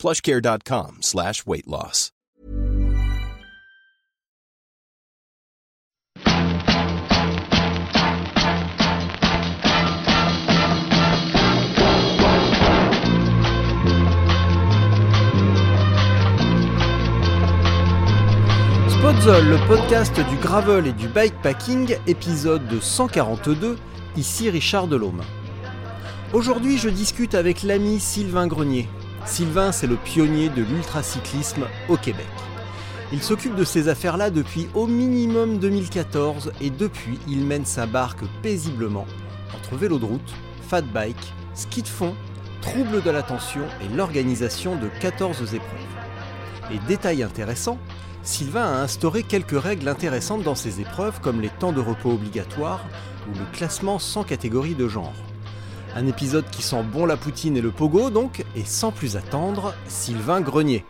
plushcare.com slash weight loss. Le podcast du gravel et du bikepacking, épisode 142, ici Richard Delhomme. Aujourd'hui, je discute avec l'ami Sylvain Grenier. Sylvain, c'est le pionnier de l'ultracyclisme au Québec. Il s'occupe de ces affaires-là depuis au minimum 2014 et depuis, il mène sa barque paisiblement entre vélo de route, fat bike, ski de fond, troubles de l'attention et l'organisation de 14 épreuves. Et détail intéressant, Sylvain a instauré quelques règles intéressantes dans ses épreuves comme les temps de repos obligatoires ou le classement sans catégorie de genre. Un épisode qui sent bon la poutine et le pogo donc, et sans plus attendre, Sylvain Grenier.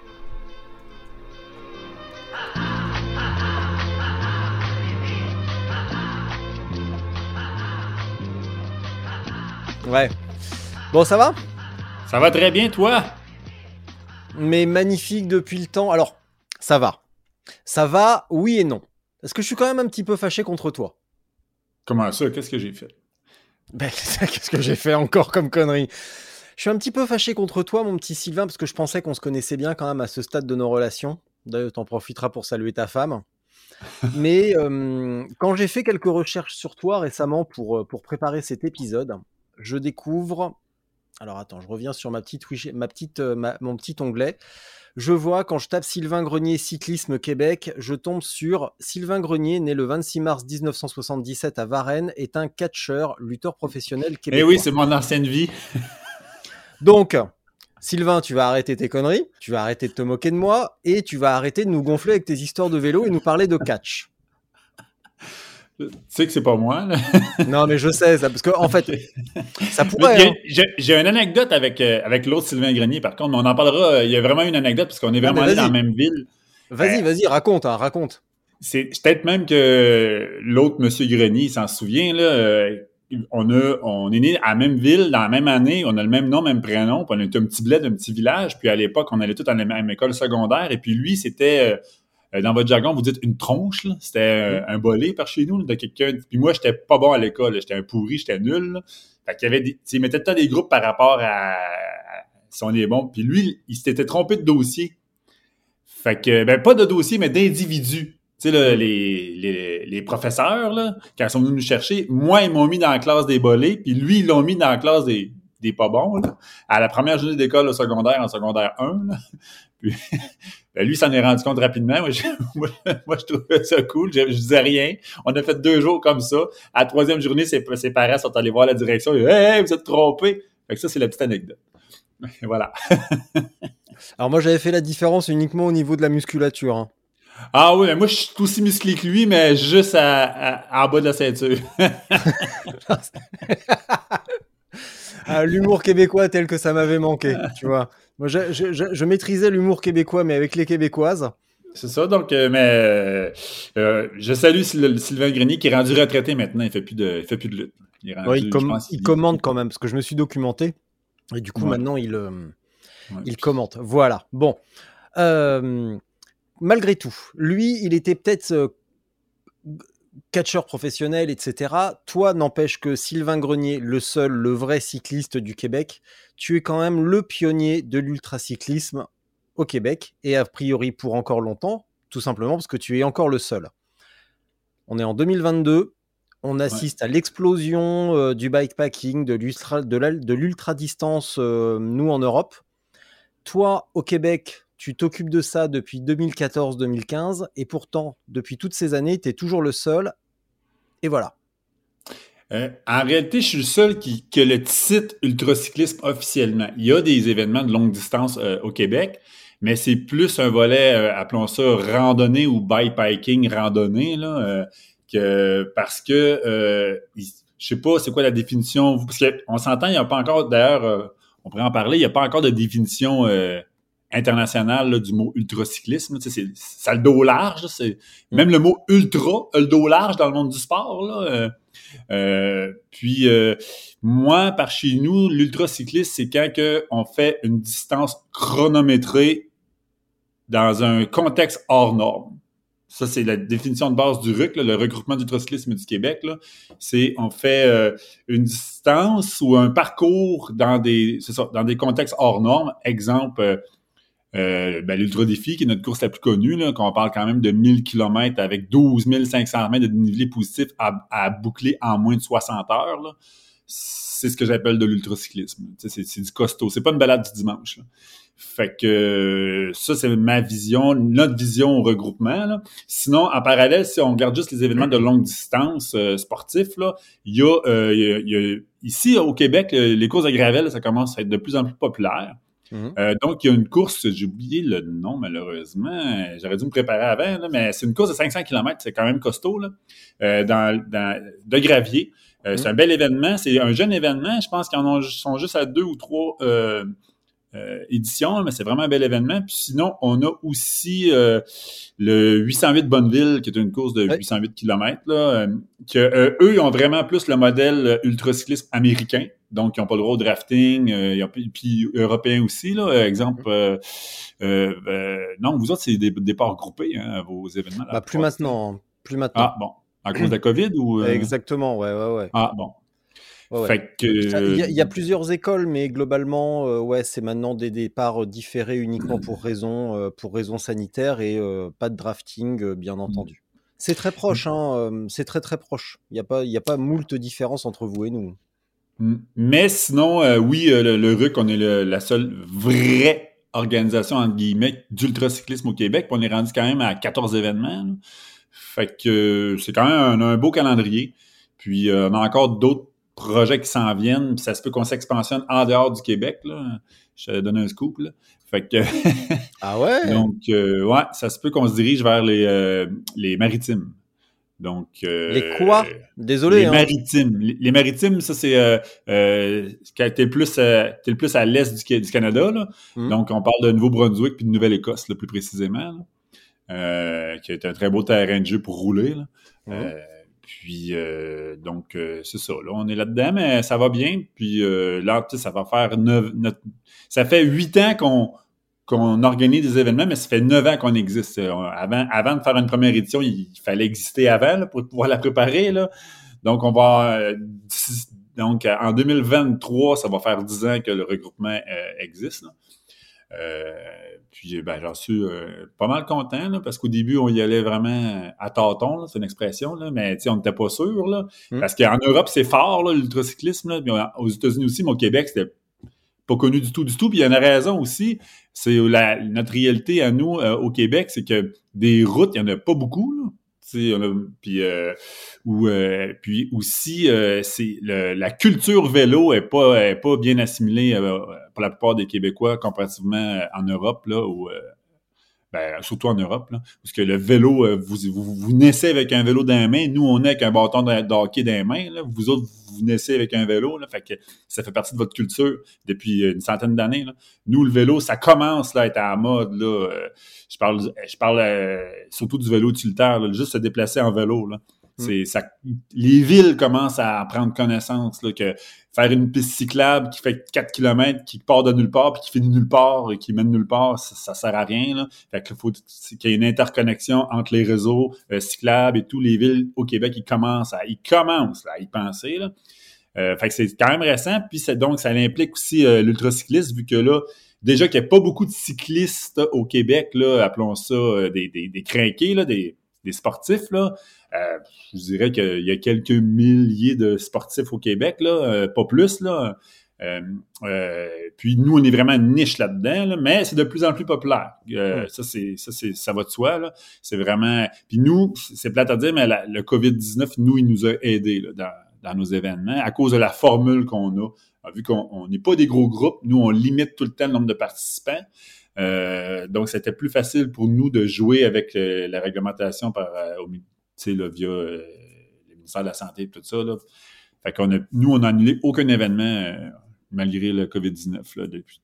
Ouais. Bon, ça va? Ça va très bien, toi? Mais magnifique depuis le temps. Alors, ça va. Ça va, oui et non. Est-ce que je suis quand même un petit peu fâché contre toi? Comment ça? Qu'est-ce que j'ai fait? Ben, qu'est-ce que j'ai fait encore comme connerie? Je suis un petit peu fâché contre toi, mon petit Sylvain, parce que je pensais qu'on se connaissait bien quand même à ce stade de nos relations. D'ailleurs, t'en profiteras pour saluer ta femme. Mais euh, quand j'ai fait quelques recherches sur toi récemment pour, euh, pour préparer cet épisode, je découvre. Alors attends, je reviens sur ma petite, ma petite, euh, ma, mon petit onglet je vois quand je tape Sylvain Grenier cyclisme Québec, je tombe sur Sylvain Grenier, né le 26 mars 1977 à Varennes, est un catcheur, lutteur professionnel québécois. Eh oui, c'est mon ancienne vie. Donc, Sylvain, tu vas arrêter tes conneries, tu vas arrêter de te moquer de moi et tu vas arrêter de nous gonfler avec tes histoires de vélo et nous parler de catch. Tu sais que c'est pas moi. Là. non, mais je sais, ça, parce qu'en en fait, ça pourrait. Hein. J'ai une anecdote avec, euh, avec l'autre Sylvain Grenier, par contre, on en parlera. Euh, il y a vraiment une anecdote, parce qu'on est vraiment allé dans la même ville. Vas-y, euh, vas-y, raconte, hein, raconte. C'est peut-être même que l'autre Monsieur Grenier s'en souvient. Là, on, a, on est né à la même ville, dans la même année, on a le même nom, même prénom, puis on est un petit bled d'un petit village, puis à l'époque, on allait tous à la même école secondaire, et puis lui, c'était dans votre jargon, vous dites une tronche. C'était euh, un bolé par chez nous de quelqu'un. Puis moi, j'étais pas bon à l'école. J'étais un pourri, j'étais nul. Là. Fait qu'il y avait des. Il mettait tout des groupes par rapport à, si on est bon. Puis lui, il s'était trompé de dossier. Fait que, ben, pas de dossier, mais d'individus. Tu sais, les, les, les, professeurs, là, quand ils sont venus nous chercher, moi, ils m'ont mis dans la classe des bolés, puis lui, ils l'ont mis dans la classe des, des pas bons, là, à la première journée d'école au secondaire, en secondaire 1. Là. Puis, ben lui, s'en est rendu compte rapidement. Moi, je, moi, je trouvais ça cool. Je, je, disais rien. On a fait deux jours comme ça. À la troisième journée, ses, ses parents sont allés voir la direction. Ils hey, vous êtes trompés. Fait que ça, c'est la petite anecdote. Voilà. Alors moi, j'avais fait la différence uniquement au niveau de la musculature. Hein. Ah oui, moi je suis aussi musclé que lui, mais juste à, à, en bas de la ceinture. L'humour québécois tel que ça m'avait manqué, tu vois. Moi, je, je, je, maîtrisais l'humour québécois, mais avec les Québécoises. C'est ça, donc, euh, mais euh, euh, je salue Sylvain Grenier qui est rendu retraité maintenant, il fait plus de, il fait plus de lutte. Il, il, il, commande quand même, parce que je me suis documenté, et du coup, ouais. maintenant, il, ouais. il commente. Voilà, bon. malgré tout, lui, il était peut-être catcheur professionnel, etc. Toi, n'empêche que Sylvain Grenier, le seul, le vrai cycliste du Québec, tu es quand même le pionnier de l'ultracyclisme au Québec, et a priori pour encore longtemps, tout simplement parce que tu es encore le seul. On est en 2022, on assiste ouais. à l'explosion euh, du bikepacking, de l'ultra-distance, euh, nous en Europe. Toi, au Québec, tu t'occupes de ça depuis 2014-2015 et pourtant, depuis toutes ces années, tu es toujours le seul. Et voilà. Euh, en réalité, je suis le seul qui, le titre ultracyclisme officiellement. Il y a des événements de longue distance euh, au Québec, mais c'est plus un volet, euh, appelons ça randonnée ou bikepacking randonnée, là, que parce que euh, je sais pas c'est quoi la définition, parce qu'on s'entend, il n'y a pas encore, d'ailleurs, on pourrait en parler, il n'y a pas encore de définition internationale du mot ultracyclisme. Ça le dos large. C'est, même le mot ultra le dos large dans le monde du sport. Là, puis moi, par chez nous, l'ultracyclisme, c'est quand que on fait une distance chronométrée dans un contexte hors norme. Ça, c'est la définition de base du RUC, le regroupement d'ultracyclisme du Québec. C'est on fait euh, une distance ou un parcours dans des, ça, dans des contextes hors normes. Exemple, euh, euh ben, l'Ultra Défi, qui est notre course la plus connue, là, qu'on parle quand même de 1000 km avec 12 500 mètres de dénivelé positif à, à, boucler en moins de 60 heures. C'est ce que j'appelle de l'ultracyclisme. C'est du costaud. C'est pas une balade du dimanche. Là. Fait que ça, c'est ma vision, notre vision au regroupement. Sinon, en parallèle, si on regarde juste les événements de longue distance euh, sportifs, là, il y, a, euh, il, y a, ici au Québec, les courses de gravel, ça commence à être de plus en plus populaire. Mhm. Euh, donc, il y a une course, j'ai oublié le nom malheureusement, j'aurais dû me préparer avant, mais c'est une course de 500 km, c'est quand même costaud, là, dans, dans, de gravier. C'est mhm. un bel événement, c'est un jeune événement, je pense qu'ils sont juste à deux ou trois euh, édition, mais c'est vraiment un bel événement. Puis sinon, on a aussi euh, le 808 Bonneville, qui est une course de 808 km, là, euh, que eux, ils ont vraiment plus le modèle ultracyclisme américain. Donc, ils n'ont pas le droit au drafting, puis européen aussi, là. Exemple, non, vous autres, c'est des départs groupés, hein, vos événements. Bah, plus maintenant. Plus maintenant. Ah, bon. À cause de la COVID ou. Exactement, ouais, ouais, ouais. Ah, bon. Il, y a, plusieurs écoles, mais globalement, euh, ouais, c'est maintenant des départs différés uniquement pour raison, euh, pour raison sanitaire et euh, pas de drafting, bien mmh. entendu. C'est très proche, mmh. hein, c'est très très proche. Il n'y a pas, il a pas moult différence entre vous et nous. Mais sinon, oui, le, RUC, on est la seule vraie organisation entre guillemets d'ultracyclisme au Québec. on est rendu quand même à 14 événements. Fait que c'est quand même un, beau calendrier. Puis on a encore d'autres projets qui s'en viennent, puis ça se peut qu'on s'expansionne en dehors du Québec. Là. Je te donne un scoop. Là. Fait que. ah ouais? Donc, euh, ouais, ça se peut qu'on se dirige vers les, euh, les maritimes. Donc. Euh, les quoi? Désolé. Les hein. maritimes. Les, maritimes, ça, c'est. Euh, t'es le plus, es le plus à l'est du, du, Canada. Là. Hmm. Donc, on parle de Nouveau-Brunswick puis de Nouvelle-Écosse, plus précisément. qui est un très beau terrain de jeu pour rouler. Là. Hmm. Puis, euh, donc, euh, c'est ça. Là, on est là-dedans, mais ça va bien. Puis euh, là, ça va faire neuf... Ça fait huit ans qu'on qu'on organise des événements, mais ça fait neuf ans qu'on existe. Avant, avant de faire une première édition, il fallait exister avant pour pouvoir la préparer. Là. Donc, on va... donc, en 2023, ça va faire dix ans que le regroupement existe. Euh, puis ben, j'en suis euh, pas mal content parce qu'au début, on y allait vraiment à tâtons, c'est une expression, là, mais on n'était pas sûr. Là, hmm. Parce qu'en Europe, c'est fort, l'ultracyclisme. Aux États-Unis aussi, mais au Québec, c'était pas connu du tout, du tout. Puis il y a raison aussi, c'est notre réalité à nous euh, au Québec, c'est que des routes, il n'y en a pas beaucoup. Là puis, euh, ou, euh, puis aussi, euh, c'est la culture vélo est pas, est pas bien assimilée pour la plupart des Québécois comparativement en Europe, là, où ben, surtout en Europe, là, parce que le vélo, euh, vous, vous, vous, naissez avec un vélo dans les mains, nous, on est avec un bâton de, hockey dans les mains, là. vous autres, vous naissez avec un vélo, là, fait que ça fait partie de votre culture depuis une centaine d'années. Nous, le vélo, ça commence là, à être à la mode. Là. Euh, je parle, je parle euh, surtout du vélo utilitaire, là, juste se déplacer en vélo. Là. Mm. Les villes commencent à prendre connaissance que faire une piste cyclable qui fait 4 km, qui part de nulle part, puis qui finit nulle part et qui mène nulle part, ça, ça sert à rien. Là. Fait qu'il faut qu'il y ait une interconnexion entre les réseaux euh, cyclables et tous les villes au Québec. Ils commencent à, y penser. Euh, fait que c'est quand même récent. Puis donc ça implique aussi euh, l'ultracyclisme, vu que là, déjà qu'il n'y a pas beaucoup de cyclistes au Québec, appelons ça des, des, des crinqués, des, sportifs. Euh, je dirais qu'il y a quelques milliers de sportifs au Québec, là, euh, pas plus, là. Euh, puis nous, on est vraiment une niche là-dedans, mais c'est de plus en plus populaire. Ça, c'est, ça, c'est, ça va de soi. Là. C'est vraiment. Puis nous, c'est plate à dire, mais le COVID-19, nous, il nous a aidés là, dans, nos événements à cause de la formule qu'on a. Vu qu'on n'est pas des gros groupes, nous, on limite tout le temps le nombre de participants. donc, c'était plus facile pour nous de jouer avec la réglementation par, là, via le ministère de la Santé et tout ça. Là. A, nous, on n'a annulé aucun événement malgré le COVID-19 là, depuis.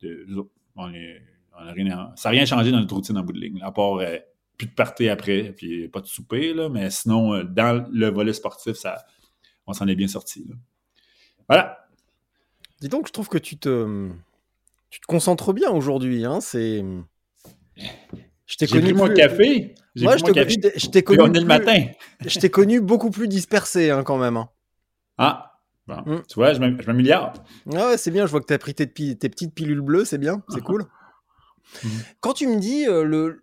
on est, rien, ça n'a rien changé dans notre routine en bout de ligne, à part plus de party après, puis pas de souper, là, mais sinon, euh, dans le volet sportif, ça, on s'en est bien sorti. Voilà. Dis donc, je trouve que tu te, tu te concentres bien aujourd'hui. Hein, c'est. Je t'ai connu. mon café. Moi, je t'ai connu. On est le matin. je t'ai connu beaucoup plus dispersé, hein, quand même. Hein. Ah, bon. Mm. tu vois, je m'améliore. Ah ouais, c'est bien. Je vois que tu as pris tes, tes, petites pilules bleues, c'est bien, c'est cool. Mm. Quand tu me dis euh, le,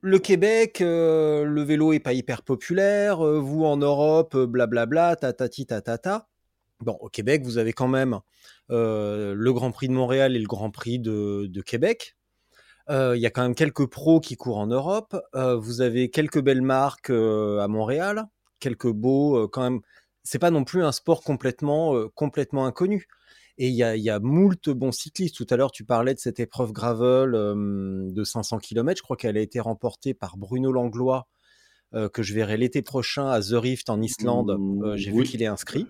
le Québec, euh, le vélo est pas hyper populaire. Euh, vous en Europe, blablabla, tatati tatata. Bon, au Québec, vous avez quand même le Grand Prix de Montréal et le Grand Prix de, Québec. Il y a quand même quelques pros qui courent en Europe. vous avez quelques belles marques à Montréal, quelques beaux quand même. C'est pas non plus un sport complètement complètement inconnu. Et il y a, y a moult bons cyclistes. Tout à l'heure, tu parlais de cette épreuve gravel de 500 km. Je crois qu'elle a été remportée par Bruno Langlois, que je verrai l'été prochain à The Rift en Islande. J'ai vu qu'il est inscrit.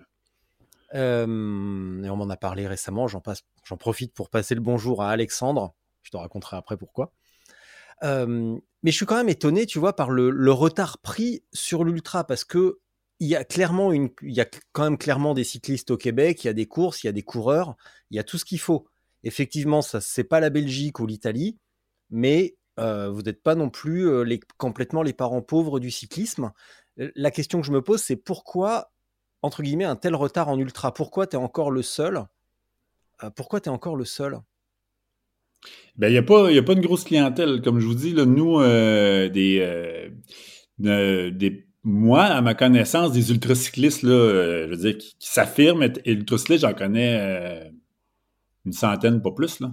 et on m'en a parlé récemment. J'en profite pour passer le bonjour à Alexandre. Je te raconterai après pourquoi. mais je suis quand même étonné, tu vois, par le, retard pris sur l'ultra parce que il y a clairement une, il y a quand même clairement des cyclistes au Québec, il y a des courses, il y a des coureurs, il y a tout ce qu'il faut. Effectivement, ça c'est pas la Belgique ou l'Italie, mais euh, vous n'êtes pas non plus euh, complètement les parents pauvres du cyclisme. La question que je me pose, c'est pourquoi, entre guillemets, un tel retard en ultra? Pourquoi tu es encore le seul euh, Pourquoi tu es encore le seul? Ben, il n'y a, pas, a pas une grosse clientèle. Comme je vous dis, là, nous, des, des moi, à ma connaissance, des ultracyclistes, là, euh, je veux dire, qui, s'affirment être ultracyclistes, j'en connais euh, une centaine, pas plus, là.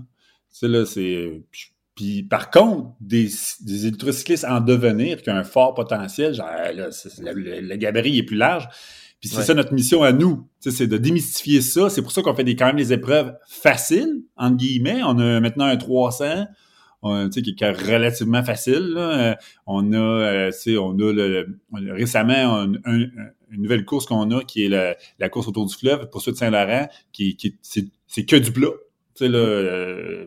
Tu là. Puis, par contre, des, des ultracyclistes en devenir, qui ont un fort potentiel, genre, le, gabarit est plus large. Puis c'est ça notre mission à nous, c'est de démystifier ça. C'est pour ça qu'on fait des, quand même des épreuves faciles, entre guillemets. On a maintenant un 300, qui est relativement facile. Euh, on a, euh, on a le, récemment une nouvelle course qu'on a qui est la, course autour du fleuve, pour ceux de Saint-Laurent, qui, qui c'est que du plat. Euh,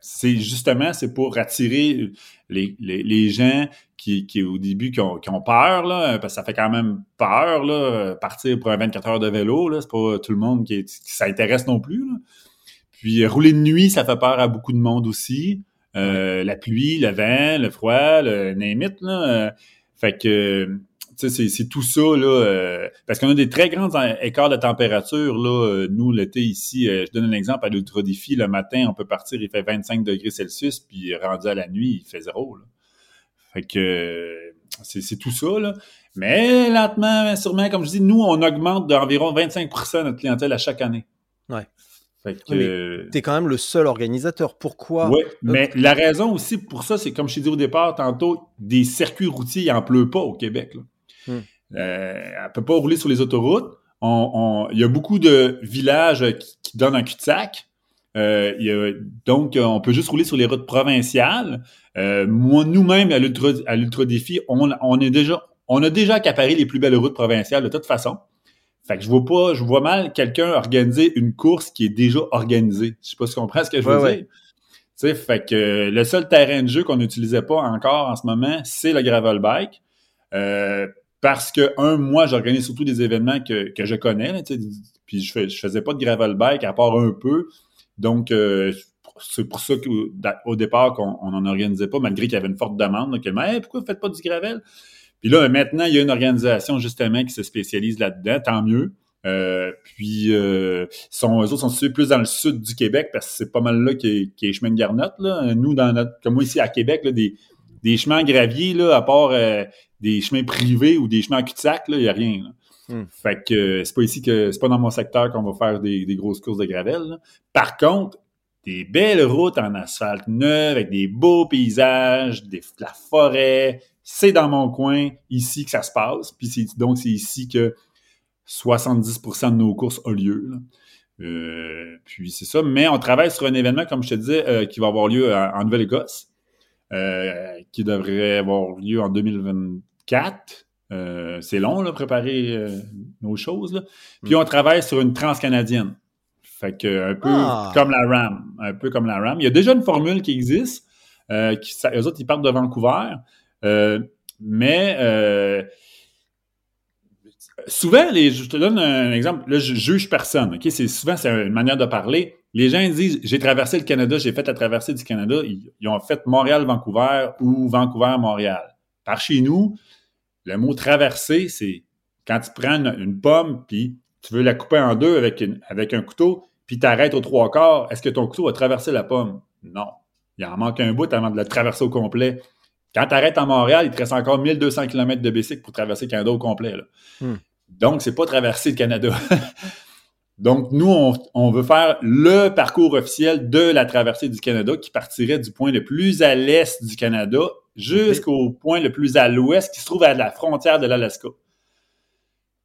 c'est justement c'est pour attirer les, les, gens qui, qui au début qui ont, qui ont, peur là, parce que ça fait quand même peur là, partir pour un 24 heures de vélo là, c'est pas tout le monde qui, s'intéresse non plus. Puis rouler de nuit, ça fait peur à beaucoup de monde aussi. Euh, la pluie, le vent, le froid, le name là. Euh, fait que c'est tout ça, là, euh, parce qu'on a des très grands écarts de température, là, nous, l'été ici, je donne un exemple, à l'Ultra Défi, le matin, on peut partir, il fait 25 degrés Celsius, puis rendu à la nuit, il fait zéro, là. Fait que c'est tout ça, là. Mais lentement, sûrement, comme je dis, nous, on augmente d'environ 25% notre clientèle à chaque année. Ouais. Fait que... tu es quand même le seul organisateur. Pourquoi? Oui, mais la raison aussi pour ça, c'est comme je t'ai dit au départ tantôt, des circuits routiers, il n'en pleut pas au Québec. Là. Hmm. Euh, elle ne peut pas rouler sur les autoroutes. il y a beaucoup de villages qui, donnent un cul-de-sac. Euh, donc, on peut juste rouler sur les routes provinciales. Euh, moi, nous-mêmes, à l'Ultra Défi, on, on, est déjà, on a déjà accaparé les plus belles routes provinciales de toute façon. Fait que je vois pas, je vois mal quelqu'un organiser une course qui est déjà organisée. Je sais pas si tu comprends ce que je veux dire. Fait que le seul terrain de jeu qu'on n'utilisait pas encore en ce moment, c'est le gravel bike. Euh, parce que, un, moi, j'organise surtout des événements que, que je connais, puis je, fais, faisais pas de gravel bike à part un peu. Donc, euh, c'est pour ça qu'au départ, qu'on n'en organisait pas, malgré qu'il y avait une forte demande. Là, que, mais pourquoi vous faites pas du gravel? Puis là, maintenant, il y a une organisation justement qui se spécialise là-dedans, tant mieux. Euh, puis euh, sont, eux autres sont situés plus dans le sud du Québec parce que c'est pas mal là qui est, chemin de garnotte. Là. Nous, dans notre, comme moi ici à Québec, là, des, des chemins graviers, là, à part euh, des chemins privés ou des chemins cul-de-sac, il n'y a rien. Hmm. Fait que euh, c'est pas ici que c'est pas dans mon secteur qu'on va faire des, des, grosses courses de gravel. Par contre, des belles routes en asphalte neuf avec des beaux paysages, des, la forêt, c'est dans mon coin, ici que ça se passe. Puis donc, c'est ici que 70% de nos courses ont lieu. Euh, puis c'est ça. Mais on travaille sur un événement, comme je te disais, euh, qui va avoir lieu en Nouvelle-Écosse. Qui devrait avoir lieu en 2024. c'est long, là, préparer nos choses. Puis on travaille sur une transcanadienne. Fait que un peu ah. comme la RAM. Un peu comme la RAM. Il y a déjà une formule qui existe. qui, eux autres, ils partent de Vancouver. mais souvent, les, je te donne un exemple. Là, je juge personne. Ok, c'est souvent c'est une manière de parler. Les gens disent j'ai traversé le Canada, j'ai fait la traversée du Canada. Ils, ont fait Montréal-Vancouver ou Vancouver-Montréal. Par chez nous, le mot traverser, c'est quand tu prends une, pomme puis tu veux la couper en deux avec, avec un couteau, puis tu arrêtes aux trois quarts. Est-ce que ton couteau va traverser la pomme? Non. Il en manque un bout avant de la traverser au complet. Quand tu arrêtes à Montréal, il te reste encore 1200 km de bicycle pour traverser le Canada au complet. Là. Hmm. Donc, c'est pas traverser le Canada. Donc, nous, on, veut faire le parcours officiel de la traversée du Canada qui partirait du point le plus à l'est du Canada jusqu'au point le plus à l'ouest qui se trouve à la frontière de l'Alaska.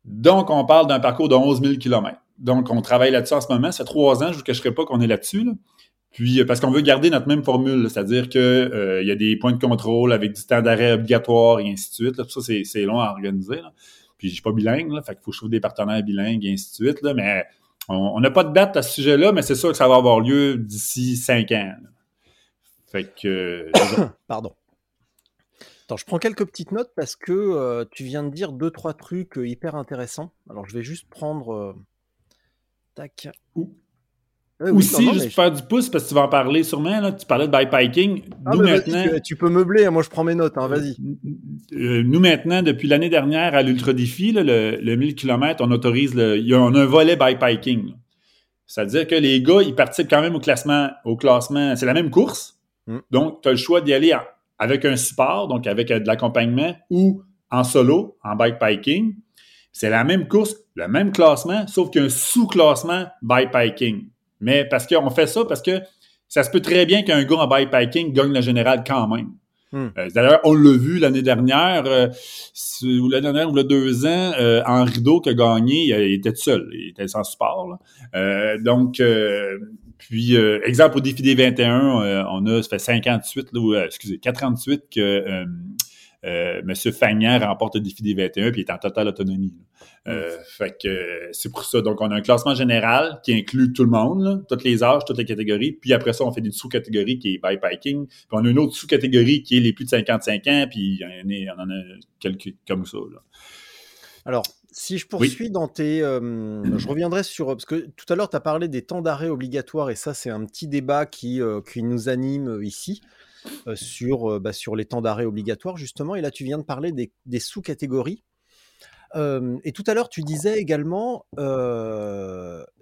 Donc, on parle d'un parcours de 11 000 km. Donc, on travaille là-dessus en ce moment. Ça fait trois ans, je ne vous cacherai pas qu'on est là-dessus. Puis, euh, parce qu'on veut garder notre même formule, c'est-à-dire qu'il euh, y a des points de contrôle avec du temps d'arrêt obligatoire et ainsi de suite. Là. Ça, c'est long à organiser. Puis je suis pas bilingue, là, faut que je trouve des partenaires bilingues et ainsi de suite. Mais on n'a pas de date à ce sujet-là, mais c'est sûr que ça va avoir lieu d'ici cinq ans. Fait que. Pardon. Attends, je prends quelques petites notes parce que euh, tu viens de dire deux, trois trucs euh, hyper intéressants. Alors je vais juste prendre. Euh, tac. Aussi, juste pour faire du pouce, parce que tu vas en parler sûrement, là, tu parlais de bikepiking. Ah, nous, maintenant... Tu, peux meubler, hein, moi je prends mes notes, hein, vas-y. Euh, nous, maintenant, depuis l'année dernière, à l'Ultra Défi, le, le, 1000 km, on autorise, le, il y a, on a un volet bikepiking. C'est-à-dire que les gars, ils participent quand même au classement. Au classement c'est la même course. Mm. Donc, tu as le choix d'y aller avec un support, donc avec euh, de l'accompagnement, ou en solo, en bikepiking. C'est la même course, le même classement, sauf qu'un sous-classement bikepiking. Mais parce qu'on fait ça parce que ça se peut très bien qu'un gars en bikepacking gagne la générale quand même. Hmm. Euh, d'ailleurs, on l'a vu l'année dernière, euh, ou l'année dernière ou le deux ans, euh, en rideau qui a gagné, il, était tout seul, il était sans support. donc, puis, exemple au défi des 21, on a, ça fait 58, là, excusez, 48 que euh, Monsieur Fagnan remporte le défi des 21 puis il est en totale autonomie. Euh, fait que c'est pour ça. Donc, on a un classement général qui inclut tout le monde, toutes les âges, toutes les catégories. Puis après ça, on fait des sous-catégories qui est bikepiking. Puis on a une autre sous-catégorie qui est les plus de 55 ans. Puis on en a quelques comme ça. Alors, si je poursuis dans tes... Euh, je reviendrai sur... Parce que tout à l'heure, tu as parlé des temps d'arrêt obligatoires, et ça, c'est un petit débat qui, qui nous anime ici. Euh, sur, euh, bah, sur les temps d'arrêt obligatoires, justement. Et là, tu viens de parler des, sous-catégories. Euh, et tout à l'heure, tu disais également,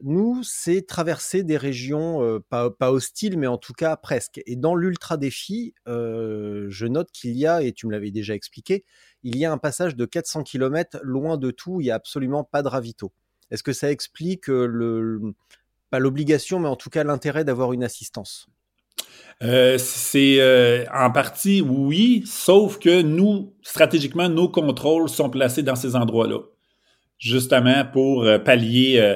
nous, c'est traverser des régions pas, hostiles, mais en tout cas presque. Et dans l'ultra défi, je note qu'il y a, et tu me l'avais déjà expliqué, il y a un passage de 400 km loin de tout, il n'y a absolument pas de ravito. Est-ce que ça explique pas l'obligation, mais en tout cas l'intérêt d'avoir une assistance? Euh, c'est euh, en partie oui, sauf que nous, stratégiquement, nos contrôles sont placés dans ces endroits-là. Justement pour euh, pallier,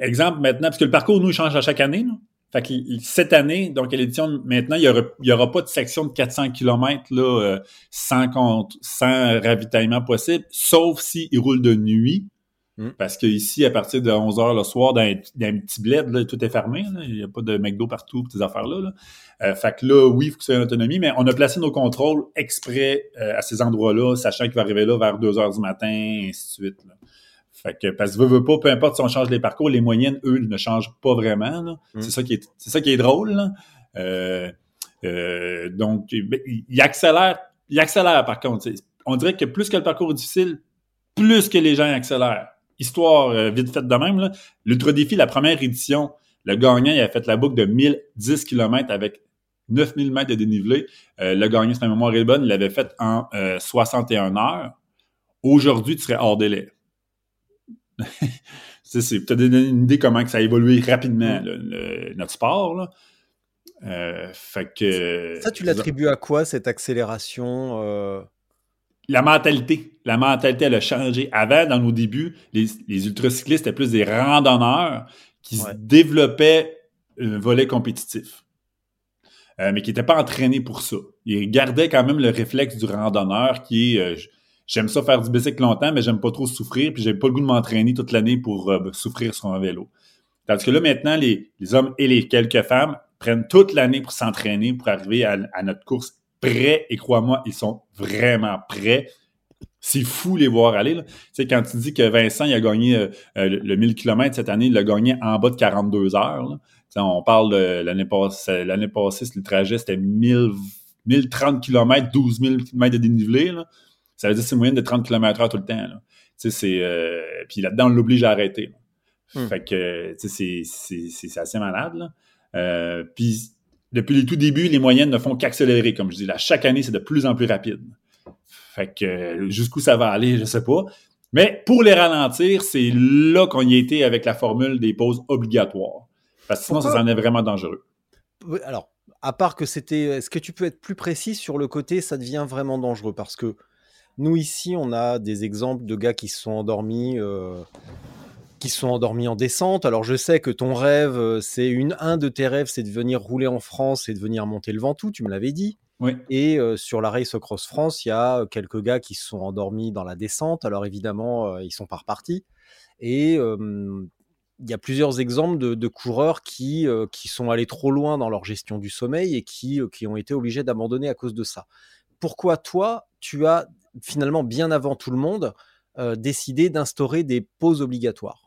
exemple maintenant, parce que le parcours, nous, il change à chaque année. Fait cette année, donc à l'édition maintenant, il n'y aura pas de section de 400 km là, sans, compte, sans ravitaillement possible, sauf s'il roule de nuit. Mm. Parce qu'ici, à partir de 11 h le soir, dans un, petit bled, là, tout est fermé. Il n'y a pas de McDo partout, ces affaires-là. Là. Euh, fait que là, oui, il faut que ça ait une autonomie, mais on a placé nos contrôles exprès euh, à ces endroits-là, sachant qu'il va arriver là vers 2 h du matin, et ainsi de suite. Fait que, parce que veut, veut pas, peu importe si on change les parcours, les moyennes, eux, ne changent pas vraiment. Mm. C'est ça qui est, c'est ça qui est drôle. Euh, donc, ben, il accélère, il accélère par contre. On dirait que plus que le parcours est difficile, plus que les gens accélèrent histoire euh, vite faite de même, l'Ultra Défi, la première édition, le gagnant, il a fait la boucle de 1010 km avec 9000 mètres de dénivelé. Euh, le gagnant, c'est ma mémoire est bonne, il l'avait fait en 61 euh, heures. Aujourd'hui, tu serais hors délai. c'est peut-être une idée comment que ça a évolué rapidement, notre sport. fait que, ça, tu l'attribues à quoi, cette accélération la mentalité. La mentalité, elle a changé. Avant, dans nos débuts, les, les ultracyclistes étaient plus des randonneurs qui se développaient un volet compétitif. mais qui n'étaient pas entraînés pour ça. Ils gardaient quand même le réflexe du randonneur qui est j'aime ça faire du bicycle longtemps, mais j'aime pas trop souffrir, puis j'ai pas le goût de m'entraîner toute l'année pour souffrir sur un vélo. Tandis que là, maintenant, les, hommes et les quelques femmes prennent toute l'année pour s'entraîner, pour arriver à, notre course prêts. Et crois-moi, ils sont vraiment prêts. C'est fou les voir aller. Tu sais, quand tu dis que Vincent il a gagné euh, euh, le, 1000 km cette année, il l'a gagné en bas de 42 heures. on parle de l'année passée, l'année passée, le trajet, c'était 1000, 1030 km, 12 000 km de dénivelé. Ça veut dire que c'est une moyenne de 30 km heure tout le temps. Là. C'est, euh, puis là-dedans, on l'oblige à arrêter. Hmm. Fait que, c'est assez malade. Euh, puis, depuis le tout début, les moyennes ne font qu'accélérer, comme je dis. Là, chaque année, c'est de plus en plus rapide. Fait que, jusqu'où ça va aller, je sais pas. Mais pour les ralentir, c'est là qu'on y était avec la formule des pauses obligatoires. Parce que sinon, ça en est vraiment dangereux. Alors, à part que c'était. Est-ce que tu peux être plus précis sur le côté, ça devient vraiment dangereux? Parce que nous, ici, on a des exemples de gars qui se sont endormis. Euh, qui sont endormis en descente. Alors je sais que ton rêve, euh, c'est une un de tes rêves, c'est de venir rouler en France et de venir monter le Ventoux, tu me l'avais dit. Oui. Et euh, sur la Race Cross France, il y a quelques gars qui se sont endormis dans la descente. Alors évidemment, euh, ils sont pas repartis. Et il y a plusieurs exemples de, coureurs qui, qui sont allés trop loin dans leur gestion du sommeil et qui, qui ont été obligés d'abandonner à cause de ça. Pourquoi toi, tu as finalement bien avant tout le monde décidé d'instaurer des pauses obligatoires?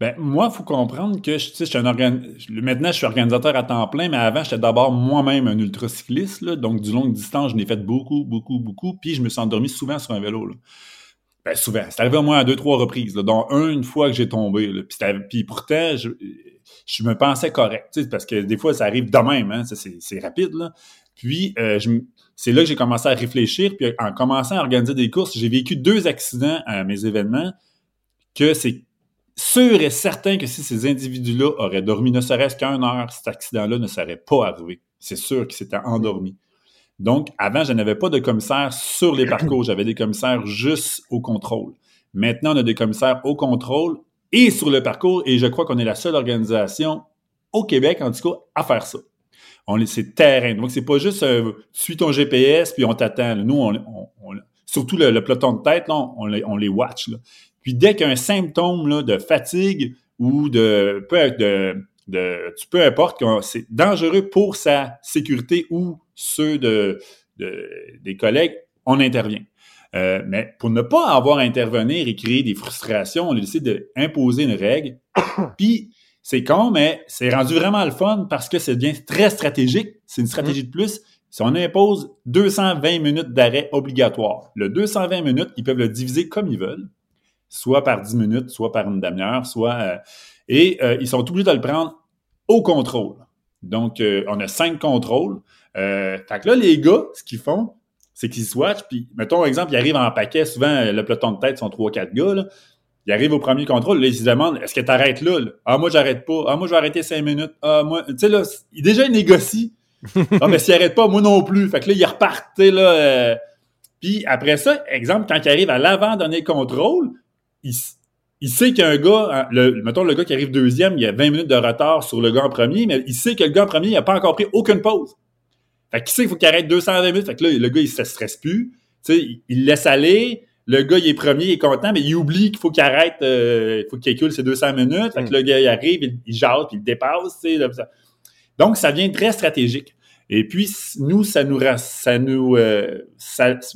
Ben, moi, il faut comprendre que je, je suis un maintenant, je suis organisateur à temps plein, mais avant, j'étais d'abord moi-même un ultracycliste. Là, donc, du longue distance, je n'ai fait beaucoup, beaucoup, beaucoup. Puis, je me suis endormi souvent sur un vélo. Là. Ben, souvent. C'est arrivé au moins à deux, trois reprises. Là, dont un, une fois que j'ai tombé. Puis, puis, pourtant, je, je me pensais correct. Parce que des fois, ça arrive de même. Hein, c'est rapide. Là. Puis, euh, c'est là que j'ai commencé à réfléchir. Puis, en commençant à organiser des courses, j'ai vécu deux accidents à mes événements que c'est sûr et certain que si ces individus-là auraient dormi ne serait-ce qu'une heure, cet accident-là ne serait pas arrivé. C'est sûr qu'ils s'étaient endormis. Donc, avant, je n'avais pas de commissaire sur les parcours. J'avais des commissaires juste au contrôle. Maintenant, on a des commissaires au contrôle et sur le parcours, et je crois qu'on est la seule organisation au Québec, en tout cas, à faire ça. On c'est terrain. Donc, c'est pas juste euh, suis ton GPS puis on t'attend. Nous, on, surtout le, peloton de tête, on, les, watch. Puis dès qu'il y a un symptôme de fatigue ou de peu, de, de, importe, c'est dangereux pour sa sécurité ou ceux de, des collègues, on intervient. Euh, mais pour ne pas avoir à intervenir et créer des frustrations, on a décidé d'imposer une règle. Puis c'est con, mais c'est rendu vraiment le fun parce que c'est bien très stratégique. C'est une stratégie de plus. Si on impose 220 minutes d'arrêt obligatoire, le 220 minutes, ils peuvent le diviser comme ils veulent soit par 10 minutes, soit par une demi-heure, soit... Euh, et euh, ils sont obligés de le prendre au contrôle. Donc, euh, on a cinq contrôles. fait que là, les gars, ce qu'ils font, c'est qu'ils swatchent, puis, mettons, exemple, ils arrivent en paquet, souvent, le peloton de tête sont trois, quatre gars, là. Ils arrivent au premier contrôle, là, ils se demandent, est-ce que tu arrêtes là, Ah, moi, j'arrête pas. Ah, moi, je vais arrêter cinq minutes. Ah, moi, tu sais, là, ils déjà négocient. ah, mais s'ils n'arrêtent pas, moi non plus. Fait que là, ils repartent, là. Puis après ça, exemple, quand ils arrivent à l'avant-dernier contrôle, il, sait qu'il y a un gars, hein, le, mettons le gars qui arrive deuxième, il y a 20 minutes de retard sur le gars en premier, mais il sait que le gars en premier, il n'a pas encore pris aucune pause. Fait qu'il sait qu'il faut qu'il arrête 220 minutes. Fait que là, le gars, il se stresse plus. Il, laisse aller. Le gars, il est premier, il est content, mais il oublie qu'il faut qu'il arrête, euh, il faut qu'il calcule ses 200 minutes. Fait que le gars, il arrive, il, il jase, puis il dépasse. Donc, ça devient très stratégique. Et puis, nous, ça nous, ça nous, euh,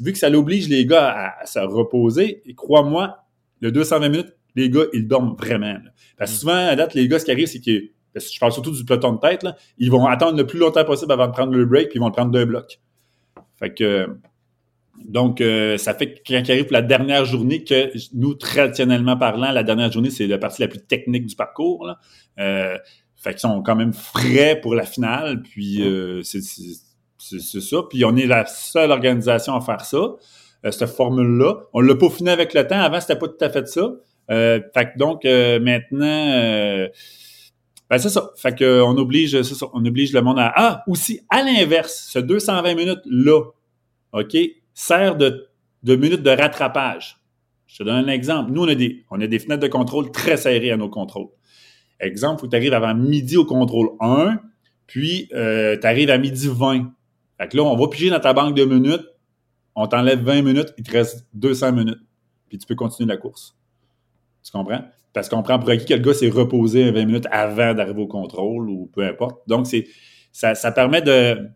vu que ça l'oblige les gars à, à se reposer, crois-moi, le 220 minutes, les gars, ils dorment vraiment. Parce que souvent, à date, les gars, ce qui arrive, c'est que, je parle surtout du peloton de tête, là, ils vont attendre le plus longtemps possible avant de prendre le break, puis ils vont le prendre deux blocs. Fait que, donc, euh, ça fait que quand il arrive la dernière journée, que nous, traditionnellement parlant, la dernière journée, c'est la partie la plus technique du parcours. Là. Euh, fait qu'ils sont quand même frais pour la finale, puis euh, c'est ça. Puis on est la seule organisation à faire ça. Euh, cette formule-là. On l'a peaufiné avec le temps. Avant, c'était pas tout à fait ça. Euh, fait que donc, euh, maintenant, ben c'est ça. Fait que on oblige, on oblige le monde à... Ah, aussi, à l'inverse, ce 220 minutes-là, OK, sert de, de minutes de rattrapage. Je te donne un exemple. Nous, on a des, on a des fenêtres de contrôle très serrées à nos contrôles. Exemple, faut que tu arrives avant midi au contrôle 1, puis euh, tu arrives à midi 20. Fait que là, on va piger dans ta banque de minutes, on t'enlève 20 minutes, il te reste 200 minutes, puis tu peux continuer la course. Tu comprends? Parce qu'on prend pour acquis que le gars s'est reposé 20 minutes avant d'arriver au contrôle ou peu importe. Donc, c'est ça, permet de,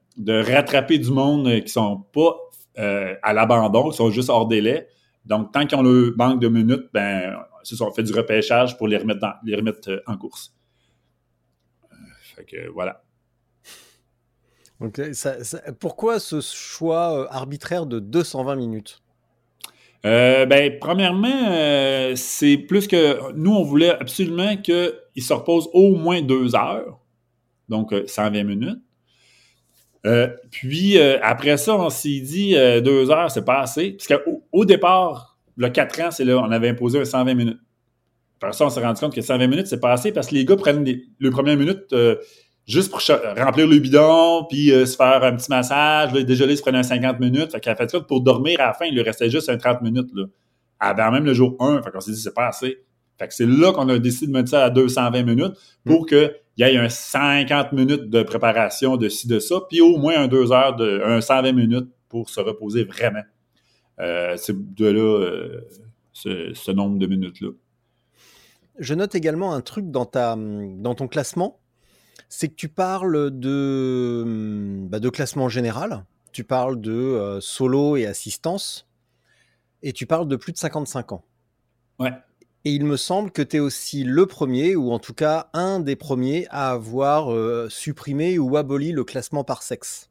rattraper du monde qui sont pas euh, à l'abandon, qui sont juste hors délai. Donc, tant qu'ils ont le banque de minutes, ben, on fait du repêchage pour les remettre, les remettre euh, en course. Euh, fait que voilà. Ok. pourquoi ce choix arbitraire de 220 minutes? ben, premièrement, c'est plus que nous, on voulait absolument qu'il se repose au moins deux heures, donc 120 minutes. Euh, puis euh, après ça, on s'est dit euh, deux heures, c'est pas assez. Parce qu'au au départ, le 4 ans, c'est là, on avait imposé un 120 minutes. Après ça, on s'est rendu compte que 120 minutes, c'est pas assez parce que les gars prennent les, les premières minutes juste pour remplir le bidon, puis se faire un petit massage. Là, déjà, ils se prenaient un 50 minutes. Fait qu'à fait ça, pour dormir à la fin, il lui restait juste un 30 minutes. Là, avant même le jour 1. Fait qu'on s'est dit, c'est pas assez. Fait que c'est là qu'on a décidé de mettre ça à 220 minutes pour mm. que il y a un 50 minutes de préparation de ci, de ça, puis au moins un 2 heures, de, un 120 minutes pour se reposer vraiment. Euh, c'est de là euh, ce, nombre de minutes-là. Je note également un truc dans, ta, dans ton classement, c'est que tu parles de, bah, de classement général, tu parles de euh, solo et assistance, et tu parles de plus de 55 ans. Ouais. Et il me semble que tu es aussi le premier, ou en tout cas un des premiers, à avoir euh, supprimé ou aboli le classement par sexe.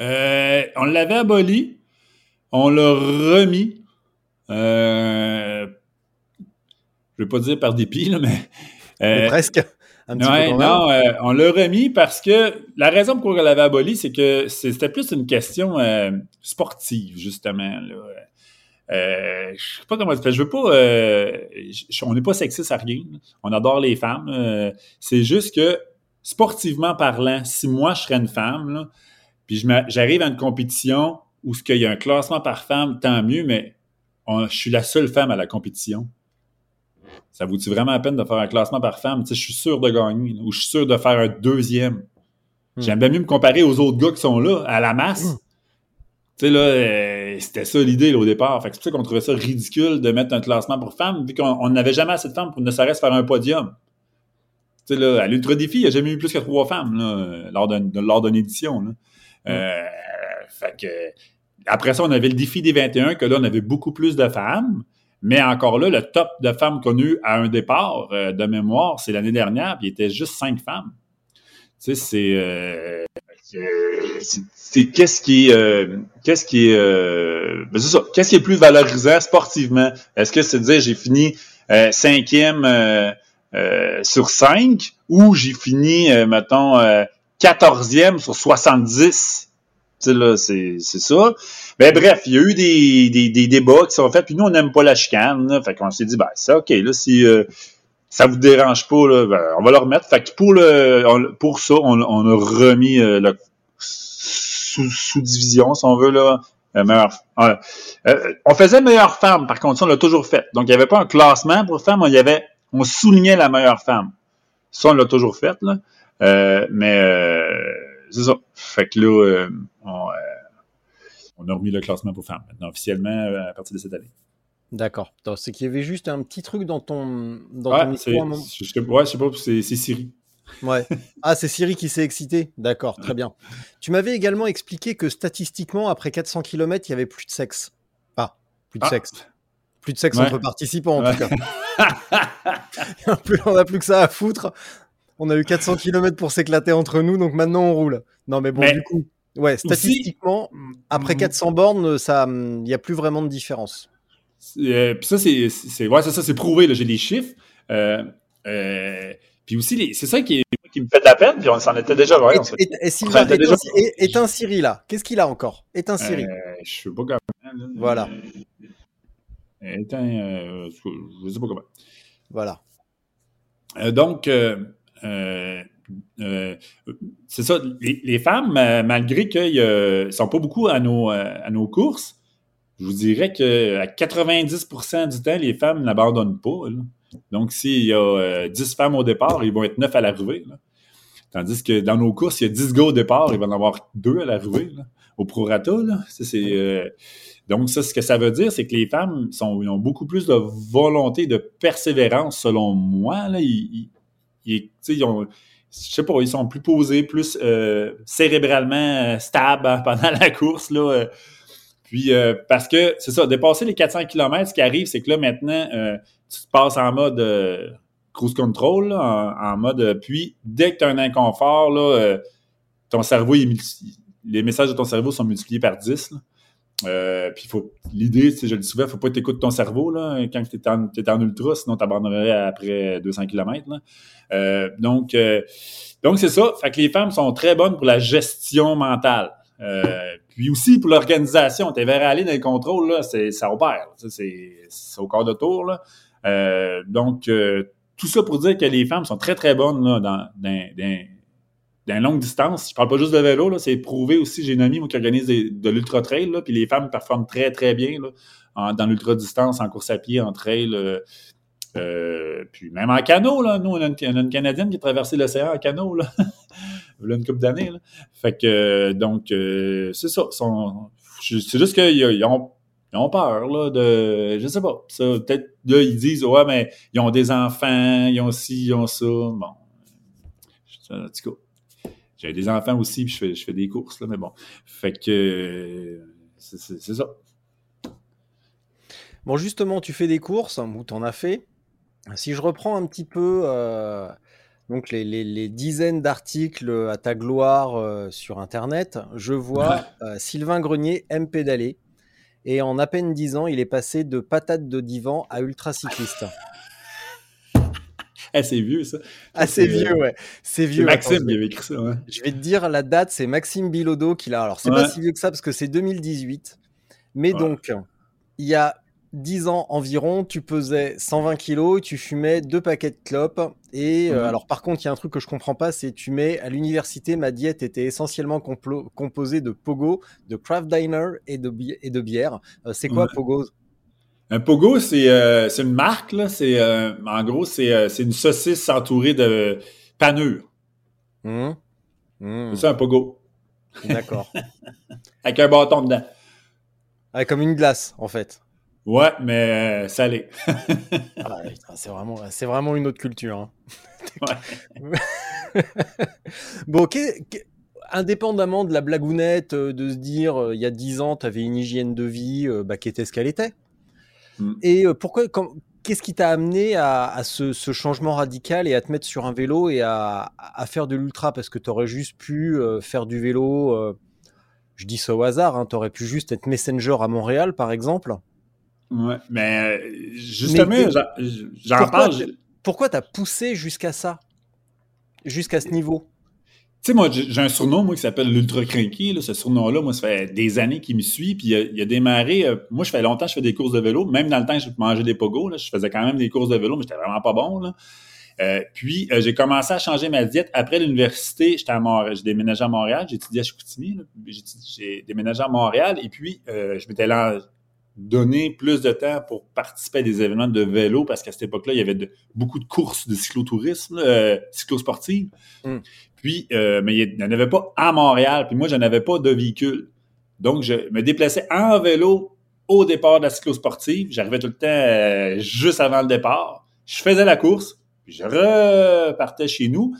Euh, on l'avait aboli, on l'a remis. Euh, je ne vais pas dire par dépit, mais. presque. Un petit peu non, on l'a remis parce que la raison pour laquelle on l'avait aboli, c'est que c'était plus une question sportive, justement. Là. Euh, je sais pas comment dire. Je veux pas. Euh, on n'est pas sexiste à rien. On adore les femmes. Euh, c'est juste que sportivement parlant, si moi je serais une femme, là, puis j'arrive à une compétition où ce qu'il y a un classement par femme, tant mieux, mais je suis la seule femme à la compétition. Ça vous-tu vraiment la peine de faire un classement par femme? Tu sais, je suis sûr de gagner, ou je suis sûr de faire un deuxième. Hmm. J'aime bien mieux me comparer aux autres gars qui sont là, à la masse. Hmm. Tu sais, là, euh, c'était ça l'idée au départ. Fait que c'est pour ça qu'on trouvait ça ridicule de mettre un classement pour femmes, vu qu'on n'avait jamais assez de femmes pour ne serait-ce faire un podium. Tu sais, là, à l'Ultra Défi, il n'y a jamais eu plus que trois femmes là, lors d'une édition. Là. Euh, fait que, après ça, on avait le défi des 21, que là, on avait beaucoup plus de femmes. Mais encore là, le top de femmes connues à un départ euh, de mémoire, c'est l'année dernière, puis il était juste cinq femmes. Tu sais, c'est c'est qu'est-ce qui euh, qu'est-ce qui euh, ben, ça, qu'est-ce qui est plus valorisant sportivement? Est-ce que c'est de dire j'ai fini euh, cinquième euh, sur cinq ou j'ai fini mettons quatorzième sur 70 Tu sais là c'est c'est ça. Ben bref, il y a eu des, des, débats qui sont faits puis nous on n'aime pas la chicane, là, fait qu'on s'est dit ben ça ok là si ça vous dérange pas, ben, on va le remettre. Fait que pour le pour ça, on, on a remis le sous-division, si on veut, là. Euh, euh, on faisait meilleure femme, par contre, ça, on l'a toujours fait. Donc, il n'y avait pas un classement pour femmes, il y avait, on soulignait la meilleure femme. Ça, on l'a toujours fait. Euh, mais c'est ça. Fait que là, on, a remis le classement pour femmes, maintenant, officiellement, à partir de cette année. D'accord. C'est qu'il y avait juste un petit truc dans ton, dans ouais, ton micro. Je, ouais, je sais pas, c'est Siri. Ouais. Ah, c'est Siri qui s'est excité. D'accord, très bien. Tu m'avais également expliqué que statistiquement, après 400 km, il y avait plus de sexe. Ah, plus de ah. sexe. Plus de sexe entre participants, en tout cas. on n'a plus que ça à foutre. On a eu 400 km pour s'éclater entre nous, donc maintenant on roule. Non, mais bon, du coup, ouais, statistiquement, après 400 bornes, il n'y a plus vraiment de différence. Euh, puis ça, c'est ouais, ça, c'est prouvé. J'ai des chiffres. Euh, euh, puis aussi, c'est ça qui, qui, me fait de la peine, puis on s'en était déjà. Et, et, et Sylvain, est, déjà... est, un Siri là? Qu'est-ce qu'il a encore? Est un Siri. Je sais pas comment. Voilà. Est un. Je sais pas comment. Voilà. Donc, c'est ça. Les, les femmes, malgré qu'ils ne sont pas beaucoup à nos, à nos courses, je vous dirais qu'à 90% du temps, les femmes n'abandonnent pas. Là. Donc, s'il y a 10 euh, femmes au départ, ils vont être 9 à l'arrivée. Tandis que dans nos courses, il y a 10 gars au départ, il va en avoir deux à l'arrivée, au prorata. Là. euh, donc, ça, ce que ça veut dire, c'est que les femmes sont, ont beaucoup plus de volonté, de persévérance, selon moi. Là. Ils, ils, ils je sais pas, ils sont plus posés, plus euh, cérébralement stables hein, pendant la course. Là, euh. Puis, euh, parce que, c'est ça, dépasser les 400 km, ce qui arrive, c'est que là, maintenant, tu te passes en mode cruise control, en, mode, puis, dès que tu as un inconfort, là, ton cerveau, les messages de ton cerveau sont multipliés par 10. Euh, puis faut l'idée, je le dis souvent, faut pas t'écouter ton cerveau là, quand tu es, en, en ultra, sinon tu après 200 km. Euh, donc, euh, donc c'est ça. Fait que les femmes sont très bonnes pour la gestion mentale. puis aussi pour l'organisation. Tu verrais aller dans les contrôles, là, c'est, ça opère. C'est, au corps de tour. Là. donc, tout ça pour dire que les femmes sont très, très bonnes là, dans, dans, dans d'une longue distance. Je parle pas juste de vélo, là, c'est prouvé aussi. J'ai une amie moi, qui organise de l'ultra trail, là, puis les femmes performent très, très bien là, dans l'ultra distance, en course à pied, en trail. Euh, euh, puis même en canot, là, nous, on a une, Canadienne qui a traversé l'océan en canot, là. Il a une couple d'années. Fait que, donc, euh, c'est ça. C'est juste qu'ils ont, ils ont peur, là, de. Je sais pas. peut-être, là, ils disent, ouais, mais ils ont des enfants, ils ont ci, ils ont ça. Bon. En tout cas. J'ai des enfants aussi, puis je fais, je fais des courses, là, mais bon. Fait que c'est ça. Bon, justement, tu fais des courses, ou tu en as fait. Si je reprends un petit peu euh, donc les, dizaines d'articles à ta gloire euh, sur Internet, je vois euh, Sylvain Grenier aime pédaler. Et en à peine 10 ans, il est passé de patate de divan à ultracycliste. C'est vieux, ça. C'est vieux, ouais. C'est vieux. Maxime qui avait écrit ça, Je vais te dire la date, c'est Maxime Bilodeau qui l'a. Alors, c'est pas si vieux que ça parce que c'est 2018. Mais donc, il y a 10 ans environ, tu pesais 120 kilos, tu fumais deux paquets de clopes. Et euh, alors, par contre, il y a un truc que je comprends pas, c'est tu mets à l'université, ma diète était essentiellement composée de pogo, de craft diner et de, et de bière. Euh, c'est quoi pogo? Un pogo, c'est euh, une marque. Là. Euh, en gros, euh, c'est une saucisse entourée de panure. Mmh. Mmh. C'est ça, un pogo. D'accord. Avec un bâton dedans. Avec comme une glace, en fait. Ouais, mais salé. ah, c'est vraiment, vraiment une autre culture. Hein. Ouais. bon, indépendamment de la blagounette, de se dire, il y a 10 ans, tu avais une hygiène de vie bah, qui était ce qu'elle était. Mm. Et euh, pourquoi, qu'est-ce qui t'a amené à, ce, changement radical et à te mettre sur un vélo et à, faire de l'ultra? Parce que tu aurais juste pu euh, faire du vélo, euh, je dis ça au hasard, hein, tu aurais pu juste être messenger à Montréal, par exemple. Ouais, mais justement, j'en parle. Pourquoi t'as poussé jusqu'à ça? Jusqu'à ce niveau? Tu sais, moi, j'ai un surnom, moi, qui s'appelle l'Ultra Cranky. Ce surnom-là, moi, ça fait des années qu'il me suit. Puis il a, démarré. Euh, moi, je fais longtemps je fais des courses de vélo. Même dans le temps, je mangeais des pogos. Là, je faisais quand même des courses de vélo, mais j'étais vraiment pas bon. Là. Euh, puis, euh, j'ai commencé à changer ma diète. Après l'université, j'étais à Montréal. J'ai déménagé à Montréal. Étudié à Chicoutimi. J'ai déménagé à Montréal. Et puis, je m'étais là donné plus de temps pour participer à des événements de vélo parce qu'à cette époque-là, il y avait beaucoup de courses de cyclotourisme, euh, cyclosportives. Mm. Euh, mais il n'y en avait pas à Montréal. Puis moi, je n'avais pas de véhicule. Donc, je me déplaçais en vélo au départ de la cyclosportive. J'arrivais tout le temps euh, juste avant le départ. Je faisais la course, puis je repartais chez nous.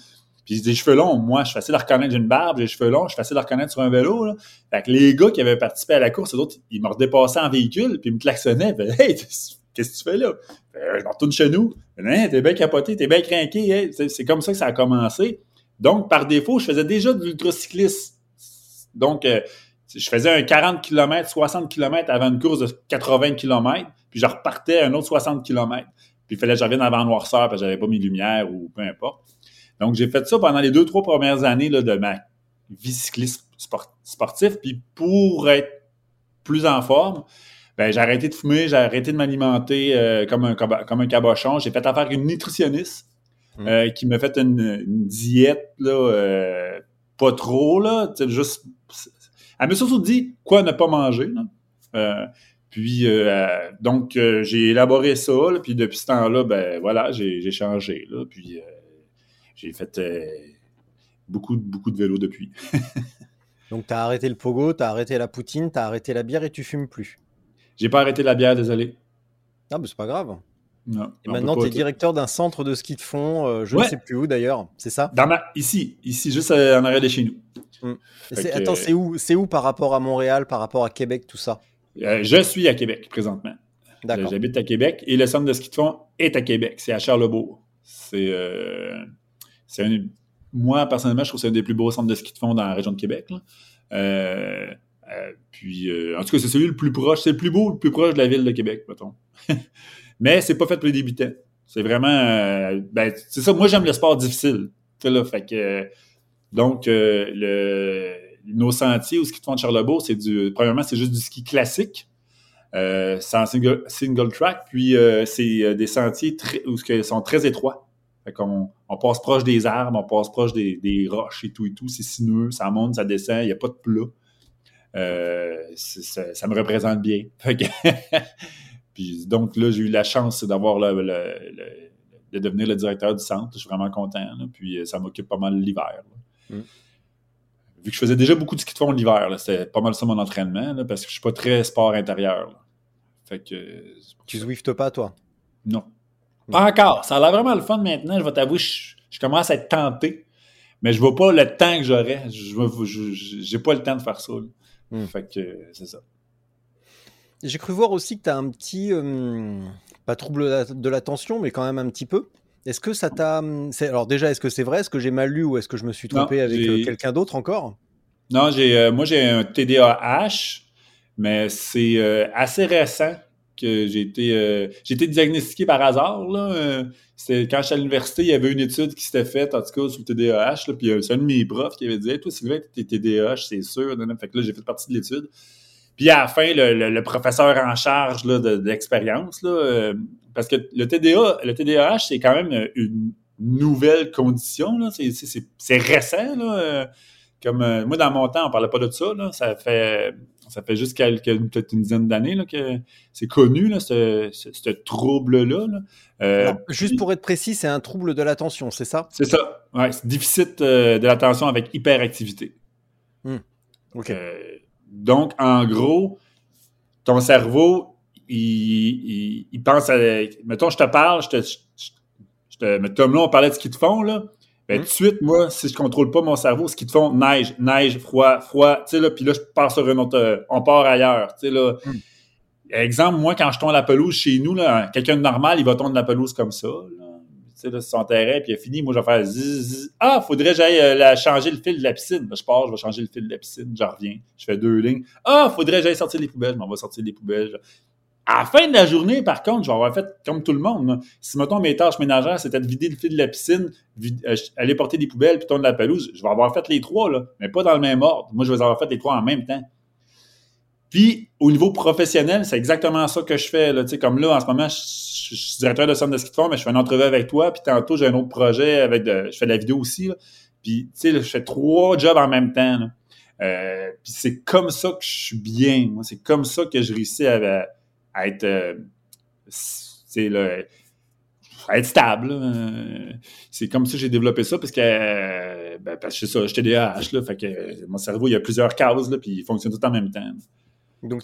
Puis des cheveux longs, moi, je suis facile à reconnaître, une barbe, j'ai des cheveux longs, je suis facile à reconnaître sur un vélo. Là. Fait que les gars qui avaient participé à la course, eux autres, ils m'ont redépassé en véhicule, puis ils me klaxonnaient. Hey, qu'est-ce que tu fais là? je me retourne chez nous. Hein, t'es bien capoté, t'es bien craqué. C'est comme ça que ça a commencé. Donc, par défaut, je faisais déjà de l'ultracyclisme. Donc, euh, je faisais un 40 km, 60 km avant une course de 80 km, puis je repartais un autre 60 km. Puis il fallait que je revienne avant noirceur parce que j'avais pas mis lumière ou peu importe. Donc, j'ai fait ça pendant les deux, trois premières années là, de ma vie cycliste sportif. Puis pour être plus en forme, ben, j'ai arrêté de fumer, j'ai arrêté de m'alimenter euh, comme, un, comme un cabochon. J'ai fait affaire avec une nutritionniste euh, qui m'a fait une, diète là, euh, pas trop, là, juste. Elle m'a surtout dit quoi ne pas manger. Là. puis donc j'ai élaboré ça, puis depuis ce temps-là, ben voilà, j'ai changé. Là, puis j'ai fait. beaucoup, beaucoup de vélo depuis. Donc, tu as arrêté le pogo, tu as arrêté la poutine, tu as arrêté la bière et tu fumes plus. J'ai pas arrêté la bière, désolé. Ah, mais c'est pas grave. Non, et maintenant, tu es directeur d'un centre de ski de fond, euh, je ne sais plus où d'ailleurs, c'est ça? Dans Ici, ici, juste en arrière de chez nous. Hum. Attends, c'est où, où par rapport à Montréal, par rapport à Québec, tout ça? Euh, Je suis à Québec présentement. J'habite à Québec et le centre de ski de fond est à Québec. C'est à Charlebourg. C'est euh, moi, personnellement, je trouve que c'est un des plus beaux centres de ski de fond dans la région de Québec. Euh, euh, puis, en tout cas, c'est celui le plus proche. C'est le plus beau, le plus proche de la ville de Québec, mettons. Mais c'est pas fait pour les débutants. C'est vraiment. ben, c'est ça. Moi, j'aime le sport difficile. Donc, le, nos sentiers au ski de fond de Charlebourg, c'est du. Premièrement, c'est juste du ski classique. Euh, c'est un single, track, puis euh, c'est euh, des sentiers très, où sont très étroits. On passe proche des arbres, on passe proche des, roches et tout et tout. C'est sinueux, ça monte, ça descend, il n'y a pas de plat. ça, me représente bien. puis donc là, j'ai eu la chance d'avoir de devenir le directeur du centre. Je suis vraiment content. puis ça m'occupe pas mal l'hiver. Mm. Vu que je faisais déjà beaucoup de ski de fond l'hiver, c'était pas mal ça mon entraînement, parce que je suis pas très sport intérieur. Fait que. Tu Zwiftes pas, toi? Non. Pas encore. Ça a l'air vraiment le fun maintenant. Je vais t'avouer, je, commence à être tenté. Mais je vois pas le temps que j'aurais. Je n'ai pas le temps de faire ça. Hmm. Fait que c'est ça. J'ai cru voir aussi que tu as un petit. Euh, pas trouble de l'attention, mais quand même un petit peu. Est-ce que ça t'a. Alors, déjà, est-ce que c'est vrai? Est-ce que j'ai mal lu ou est-ce que je me suis trompé avec euh, quelqu'un d'autre encore? Non, j'ai, euh, moi, j'ai un TDAH mais c'est euh, assez récent que j'ai été, euh, j'ai été diagnostiqué par hasard. Là. C'était quand j'étais à l'université, il y avait une étude qui s'était faite, en tout cas, sur le TDAH. Là, puis c'est un de mes profs qui avait dit Toi, Sylvain, tu es TDAH, c'est sûr. Fait que là, j'ai fait partie de l'étude. Puis à la fin, le, professeur en charge là, de, l'expérience, là, parce que le TDA, le TDAH, c'est quand même une nouvelle condition. Là. C'est, c'est, récent. Là. Comme moi, dans mon temps, on parlait pas de ça. Là. Ça fait ça fait juste quelques, peut-être une dizaine d'années que c'est connu, là, ce, trouble-là. Euh, juste pour être précis, c'est un trouble de l'attention, c'est ça? C'est ça. Ouais, c'est déficit euh, de l'attention avec hyperactivité. Hmm. OK. Euh, donc, en gros, ton cerveau, il, pense à. Mettons, je te parle, je te. Je, te mettons, là, on parlait de ce qu'ils te font, là. Ben, hmm? tout de suite, moi, si je contrôle pas mon cerveau, ce qu'ils te font, neige, neige, froid, froid, tu sais, là, puis là, je pars sur un autre, euh, on part ailleurs, tu sais, là. Hmm. Exemple, moi, quand je tombe la pelouse chez nous, là, quelqu'un de normal, il va tomber la pelouse comme ça, là. Là, c'est son terrain, puis il a fini, moi, je vais faire Ah, faudrait que j'aille euh, changer le fil de la piscine. Je pars, je vais changer le fil de la piscine, je reviens, je fais deux lignes. Ah, faudrait que j'aille sortir les poubelles, je m'en vais sortir les poubelles. À la fin de la journée, par contre, je vais avoir fait comme tout le monde. Si, mettons, mes tâches ménagères, c'était de vider le fil de la piscine, euh, aller porter des poubelles, puis tourner la pelouse, je vais avoir fait les trois, là, mais pas dans le même ordre. Moi, je vais avoir fait les trois en même temps. Puis, au niveau professionnel, c'est exactement ça que je fais. Comme là, en ce moment, je, suis directeur de centre de ski de fond, mais je fais une entrevue avec toi, puis tantôt, j'ai un autre projet avec de, je fais de la vidéo aussi. Puis, tu sais, je fais trois jobs en même temps. Euh, puis c'est comme ça que je suis bien. Moi, c'est comme ça que je réussis à, à être, euh, être stable. C'est comme ça que j'ai développé ça parce que, euh, ben, parce que c'est ça, j'étais DAH, là, fait que mon cerveau, il y a plusieurs cases, là, puis il fonctionne tout en même temps. Donc,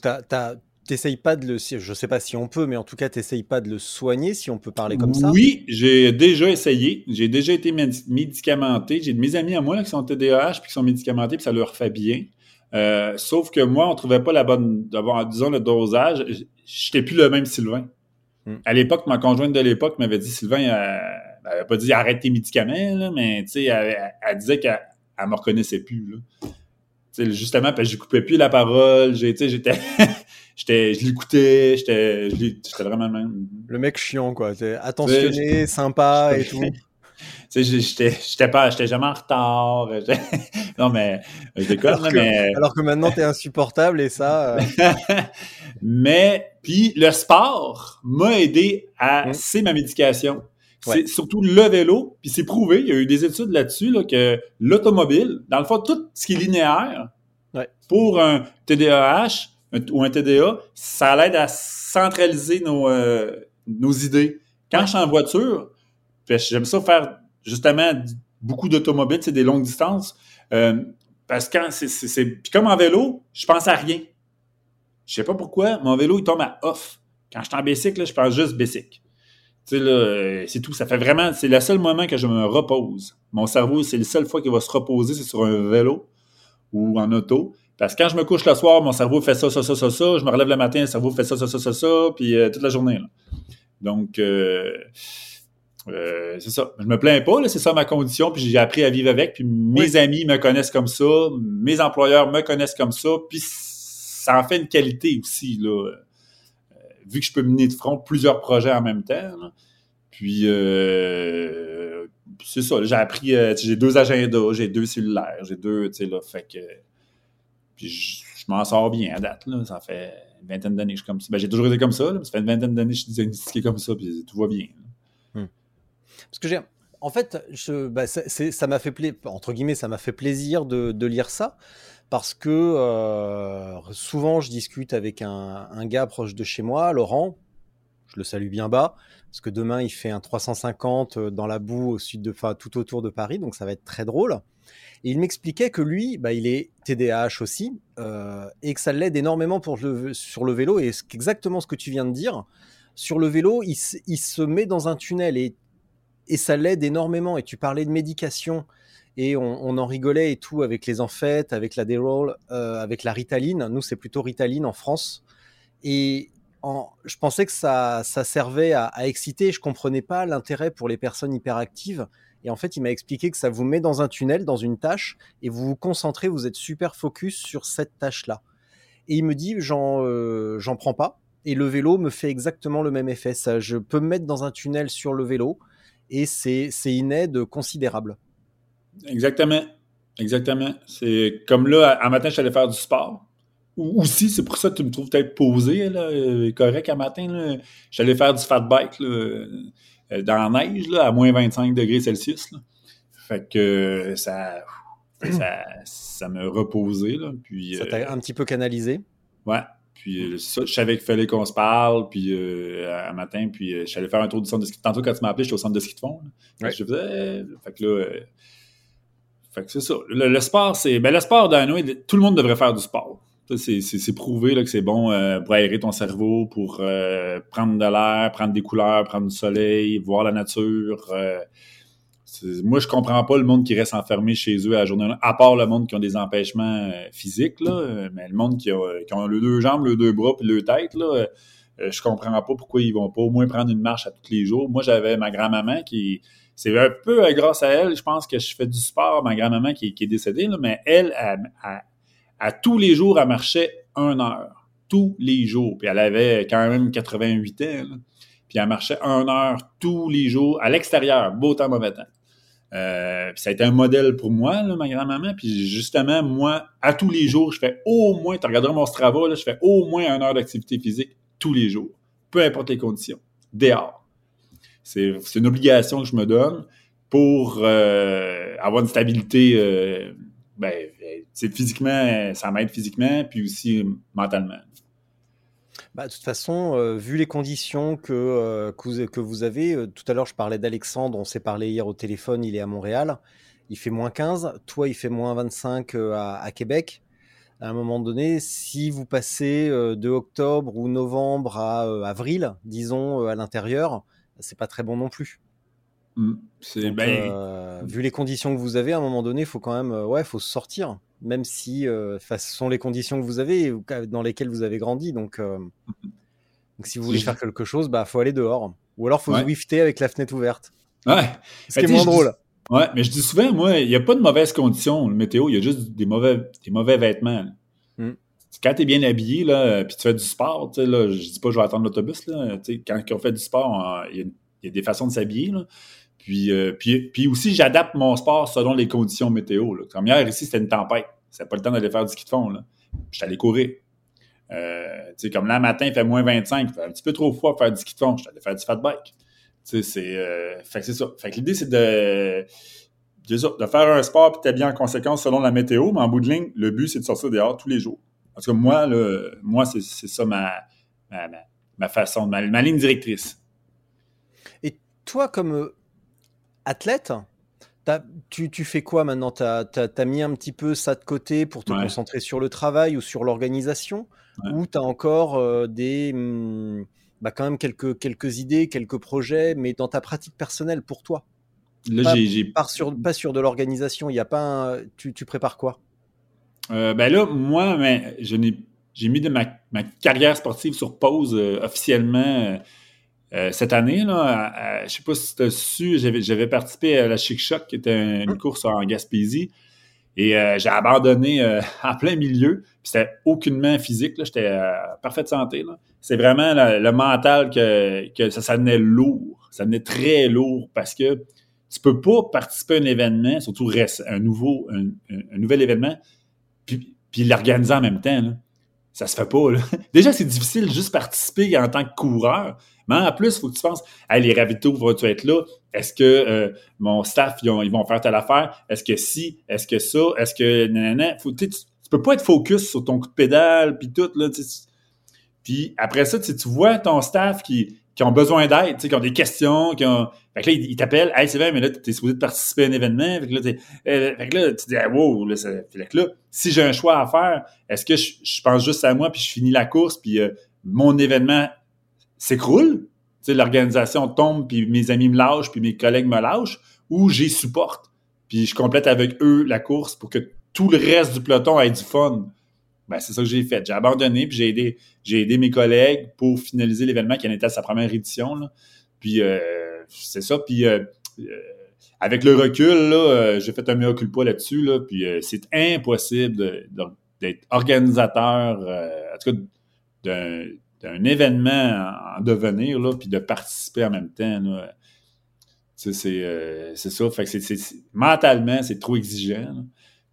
t'essayes pas de le, je sais pas si on peut, mais en tout cas, t'essayes pas de le soigner, si on peut parler comme ça? Oui, j'ai déjà essayé. J'ai déjà été médicamenté. J'ai de mes amis à moi qui sont TDAH puis qui sont médicamentés, puis ça leur fait bien. Euh, sauf que moi, on trouvait pas la bonne, d'avoir, disons, le dosage. J'étais plus le même Sylvain. Hmm. À l'époque, ma conjointe de l'époque m'avait dit, Sylvain, elle, n'avait pas dit arrête tes médicaments, mais tu sais, elle, disait qu'elle ne me reconnaissait plus. Là. justement, parce que je coupais plus la parole, j'étais, je l'écoutais, j'étais, vraiment même. Le mec chiant, quoi. Attentionné, sympa et tout. Tu sais, j'étais pas, j'étais jamais en retard. non, mais je déconne, alors, mais... alors que maintenant, t'es insupportable et ça. Euh. mais, puis le sport m'a aidé à, mmh. c'est ma médication. C'est surtout le vélo, puis c'est prouvé, il y a eu des études là-dessus, là, que l'automobile, dans le fond, tout ce qui est linéaire, pour un TDAH ou un TDA, ça l'aide à centraliser nos, euh, nos idées. Quand je suis en voiture, j'aime ça faire justement beaucoup d'automobiles, c'est des longues distances. Euh, parce que c'est. Puis comme en vélo, je pense à rien. Je sais pas pourquoi, mon vélo, il tombe à off. Quand je suis en bicycle, je pense juste bicycle. Tu sais, euh, c'est tout. Ça fait vraiment. C'est le seul moment que je me repose. Mon cerveau, c'est la seule fois qu'il va se reposer, c'est sur un vélo ou en auto. Parce que quand je me couche le soir, mon cerveau fait ça, ça, ça, ça, ça. Je me relève le matin, le cerveau fait ça, ça, ça, ça, ça, puis euh, toute la journée. Donc, euh, c'est ça. Je me plains pas, c'est ça ma condition, puis j'ai appris à vivre avec. Puis mes amis me connaissent comme ça, mes employeurs me connaissent comme ça, puis ça en fait une qualité aussi, là vu que je peux mener de front plusieurs projets en même temps. Puis, euh, c'est ça, j'ai appris, euh, j'ai deux agendas, j'ai deux cellulaires, j'ai deux, tu sais, là, fait que. Puis, je, m'en sors bien à date, là. Ça fait une vingtaine d'années que je suis comme ça. Ben, j'ai toujours été comme ça, Ça fait une vingtaine d'années que je suis diagnostiqué comme ça, puis tout va bien. Hmm. Parce que j'ai. En fait, ben, ça m'a fait plaisir, entre guillemets, ça m'a fait plaisir de, lire ça parce que euh, souvent je discute avec un, gars proche de chez moi, Laurent, je le salue bien bas, parce que demain il fait un 350 euh, dans la boue au sud de, tout autour de Paris, donc ça va être très drôle. Et il m'expliquait que lui, bah, il est TDAH aussi, euh, et que ça l'aide énormément pour sur le vélo, et c'est exactement ce que tu viens de dire. Sur le vélo, il, se met dans un tunnel et, ça l'aide énormément. Et tu parlais de médication et on, en rigolait et tout avec les enfêtes, avec la déroll, euh, avec la Ritaline. Nous, c'est plutôt Ritaline en France. Et je pensais que ça, servait à, exciter. Je comprenais pas l'intérêt pour les personnes hyperactives. Et en fait, il m'a expliqué que ça vous met dans un tunnel, dans une tâche, et vous vous concentrez, vous êtes super focus sur cette tâche-là. Et il me dit, j'en euh, prends pas. Et le vélo me fait exactement le même effet. Ça, je peux me mettre dans un tunnel sur le vélo, et c'est une aide considérable. Exactement. Exactement. C'est comme là, un matin, je suis faire du sport. Ou aussi, c'est pour ça que tu me trouves peut-être posé, là, euh, correct un matin. Là. Faire du fat bike dans la neige, là, à moins 25 degrés Celsius. Fait que ça, ça, ça m'a reposé. Là, puis, ça t'a euh, un petit peu canalisé? Ouais. Puis ça, je savais qu'il fallait qu'on se parle, puis un matin, puis je suis allé faire un tour du centre de ski. Tantôt, quand tu m'as appelé, j'étais au centre de ski de fond. Ouais. Je faisais... Fait que là fait que c'est ça. Le, sport, c'est. Ben, le sport, d'un tout le monde devrait faire du sport. C'est prouvé là, que c'est bon euh, pour aérer ton cerveau, pour euh, prendre de l'air, prendre des couleurs, prendre du soleil, voir la nature. Euh, moi, je comprends pas le monde qui reste enfermé chez eux à la journée, à part le monde qui ont des empêchements physiques, mais le monde qui a, qui ont le deux jambes, le deux bras puis le tête, là, je comprends pas pourquoi ils vont pas au moins prendre une marche à tous les jours. Moi, j'avais ma grand-maman qui c'est un peu grâce à elle, je pense que je fais du sport. Ma grand-maman qui, est décédée, mais elle, à tous les jours, elle marchait une heure. Tous les jours. Puis elle avait quand même 88 ans. Puis elle marchait une heure tous les jours à l'extérieur, beau temps, mauvais temps. Euh, ça a été un modèle pour moi, ma grand-maman. Puis justement, moi, à tous les jours, je fais au moins, tu regarderas mon Strava, là, je fais au moins une heure d'activité physique tous les jours, peu importe les conditions, dehors. C'est une obligation que je me donne pour euh, avoir une stabilité. Euh, ben, physiquement, ça m'aide physiquement, puis aussi mentalement. Bah, de toute façon, euh, vu les conditions que, que, vous, avez, tout à l'heure je parlais d'Alexandre, on s'est parlé hier au téléphone, il est à Montréal, il fait moins 15, toi il fait moins 25 à, à, Québec. À un moment donné, si vous passez de octobre ou novembre à avril, disons, à l'intérieur, c'est pas très bon non plus. Mm. c'est ben... Euh, vu les conditions que vous avez, à un moment donné, il faut quand même, euh, ouais, faut sortir, même si euh, ce sont les conditions que vous avez dans lesquelles vous avez grandi. Donc, donc si vous voulez faire quelque chose, bah, faut aller dehors, ou alors faut ouais. avec la fenêtre ouverte. Ouais. Ce qui est moins drôle. Ouais, mais je dis souvent, moi, il n'y a pas de mauvaises conditions, le météo, il y a juste des mauvais, des mauvais vêtements. Mm. Quand tu es bien habillé, là, puis tu fais du sport, là, je dis pas que je vais attendre l'autobus, là, quand on fait du sport, il y il y a des façons de s'habiller. Puis, euh, puis, puis aussi, j'adapte mon sport selon les conditions météo. Comme hier, ici, c'était une tempête. C'était pas le temps d'aller faire du ski de fond. Là. Je suis allé courir. Euh, comme là, matin, il fait moins 25. Il fait un petit peu trop froid pour faire du ski de fond. Je suis allé faire du fat bike. C'est, euh, fait que c'est ça. Fait que l'idée, c'est de, de faire un sport et bien en conséquence selon la météo, mais en bout de ligne, le but, c'est de sortir dehors tous les jours. Parce que moi, là, moi c'est, ça ma, ma, ma façon, ma, ligne directrice toi, comme athlète, tu, tu, fais quoi maintenant? Tu as, as, mis un petit peu ça de côté pour te concentrer sur le travail ou sur l'organisation? Ou tu as encore des, mmh, bah quand même quelques, quelques idées, quelques projets, mais dans ta pratique personnelle pour toi? Là. Pas, sur, pas sur de l'organisation, il y a pas tu, tu, prépares quoi? Euh, Ben là, moi, je j'ai mis de ma, ma, carrière sportive sur pause officiellement euh, cette année, là, je sais pas si tu as su, j'avais participé à la Chic Shock, qui était une hum. course en Gaspésie. Et euh, j'ai abandonné euh, en plein milieu. C'était aucunement physique. J'étais en parfaite santé. C'est vraiment le mental que, que ça, ça venait lourd. Ça venait très lourd parce que tu peux pas participer à un événement, surtout un nouveau, un, nouvel événement, puis, puis l'organiser en même temps. Là. Ça se fait pas. Là. Déjà, c'est difficile juste participer en tant que coureur. Mais en plus, il faut que tu penses, hey, les ravitaux vont-tu être là? Est-ce que euh, mon staff, ils, vont faire telle affaire? Est-ce que si? Est-ce que ça? Est-ce que nanana? Faut, tu, tu peux pas être focus sur ton coup de pédale, puis tout. Là, puis après ça, tu vois ton staff qui, qui ont besoin d'aide, qui ont des questions, qui ont. Fait que là, ils t'appellent, hey, c'est vrai, mais là, tu es supposé de participer à un événement. Fait que là, euh, fait que là tu dis, ah, wow, là, fait que là, si j'ai un choix à faire, est-ce que je, je, pense juste à moi, puis je finis la course, puis euh, mon événement s'écroule, l'organisation tombe, puis mes amis me lâchent, puis mes collègues me lâchent, ou j'y supporte, puis je complète avec eux la course pour que tout le reste du peloton ait du fun. Ben, c'est ça que j'ai fait. J'ai abandonné, puis j'ai aidé, j'ai aidé mes collègues pour finaliser l'événement qui en était à sa première édition. Puis euh, c'est ça. Puis euh, euh, avec le recul, là, j'ai fait un mea culpa là-dessus. Là, puis c'est impossible d'être organisateur, en tout cas, d'un un événement en devenir, là, puis de participer en même temps. C'est, c'est ça. Fait que c'est, mentalement, c'est trop exigeant.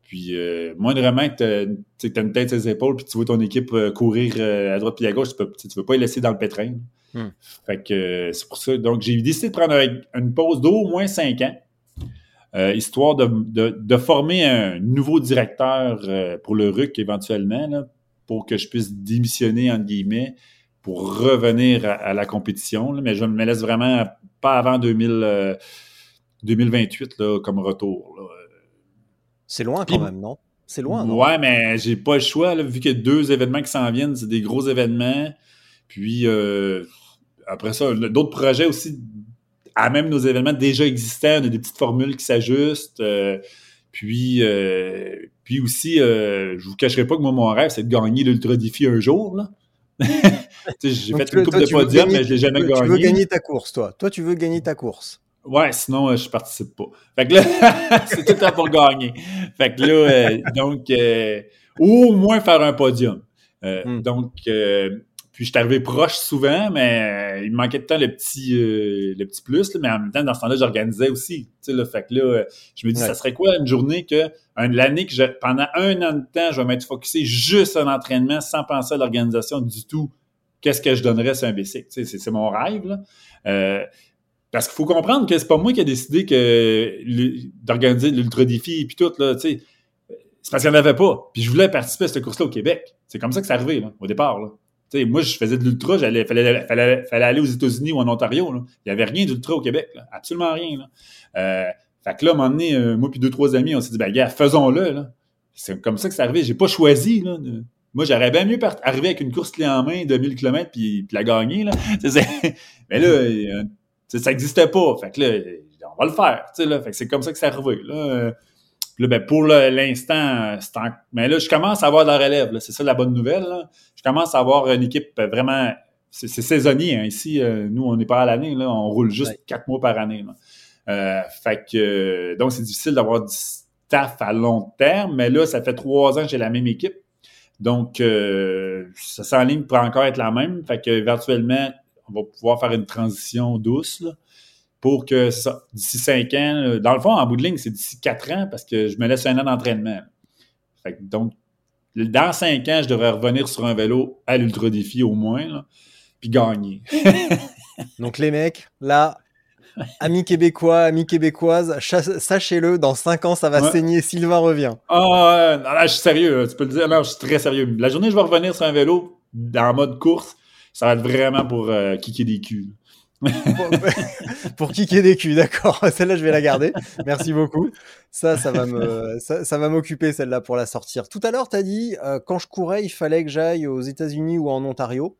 Puis, euh, moindrement que tu as une tête sur les épaules, puis tu vois ton équipe euh, courir euh, à droite puis à gauche, tu peux, tu veux pas les laisser dans le pétrin. Hmm. Fait que c'est pour ça. Donc, j'ai décidé de prendre une pause d'au moins cinq ans, histoire de, de, de, former un nouveau directeur pour le RUC éventuellement, là, pour que je puisse démissionner, entre guillemets, pour revenir à, la compétition. mais je ne me laisse vraiment pas avant 2000, 2028 euh, là, comme retour. C'est loin quand même, non? C'est loin, non? Ouais, mais j'ai pas le choix, vu qu'il y a deux événements qui s'en viennent, c'est des gros événements. Puis euh, après ça, d'autres projets aussi, à même nos événements déjà existants, on a des petites formules qui s'ajustent. Euh, puis, puis aussi, je vous cacherai pas que moi, mon rêve, c'est de gagner l'Ultra Défi un jour. Là. j'ai fait une coupe de podium, mais je l'ai jamais gagné. Tu veux gagner ta course, toi. Toi, tu veux gagner ta course. Ouais, sinon, euh, je participe pas. Fait que là, c'est tout le temps pour gagner. Fait que là, euh, donc, euh, au moins faire un podium. Hmm. Donc, puis je suis arrivé proche souvent, mais il me manquait de temps le petit, le petit plus. mais en même temps, dans ce temps-là, j'organisais aussi. Là, fait que là, je me dis, ça serait quoi une journée que, l'année que je, pendant un an de temps, je vais m'être focusé juste à l'entraînement sans penser à l'organisation du tout. Qu'est-ce que je donnerais sur un BC? C'est mon rêve. Là. Parce qu'il faut comprendre que c'est pas moi qui ai décidé que d'organiser l'ultra défi puis tout là, c'est parce qu'il n'y en avait pas. Puis je voulais participer à cette course-là au Québec. C'est comme ça que c'est arrivé là, au départ. Là. moi, je faisais de l'ultra, j'allais fallait, fallait, fallait, aller aux États-unis ou en Ontario. Là. Il n'y avait rien d'ultra au Québec, là. absolument rien. Là. Euh, fait que là, à un moment donné, euh, moi puis deux, trois amis, on s'est dit, ben gars, faisons-le. C'est comme ça que c'est arrivé. J'ai pas choisi. Là, Moi, j'aurais bien mieux arriver avec une course clé en main de 1000 km puis, puis la gagner. Là. Mais là, euh, ça n'existait pas. Fait que là, on va le faire. Là. Fait que c'est comme ça que c'est arrivé. Là. Là, ben, pour l'instant, mais là, je commence à avoir de la relève. C'est ça la bonne nouvelle. Je commence à avoir une équipe vraiment. C'est saisonnier. Hein. Ici, euh, nous, on n'est pas à l'année. On roule juste quatre mois par année. Euh, fait que donc, c'est difficile d'avoir du staff à long terme, mais là, ça fait trois ans que j'ai la même équipe. Donc, euh, ça s'enligne pour encore être la même. Fait que virtuellement, on va pouvoir faire une transition douce pour que d'ici cinq ans, dans le fond, en bout de ligne, c'est d'ici quatre ans parce que je me laisse un an d'entraînement. donc, dans cinq ans, je devrais revenir sur un vélo à l'ultra défi au moins, puis gagner. donc, les mecs, là, amis québécois, amis québécoises, sachez-le, dans cinq ans, ça va saigner. Sylvain revient. Ah, oh, là, je suis sérieux. Tu peux le dire. Non, je suis très sérieux. La journée, je vais revenir sur un vélo en mode course ça va être vraiment pour euh, kicker des culs. pour, kicker des culs, d'accord. Celle-là, je vais la garder. Merci beaucoup. Ça, ça va me, ça, va m'occuper celle-là pour la sortir. Tout à l'heure, tu as dit euh, quand je courais, il fallait que j'aille aux États-Unis ou en Ontario.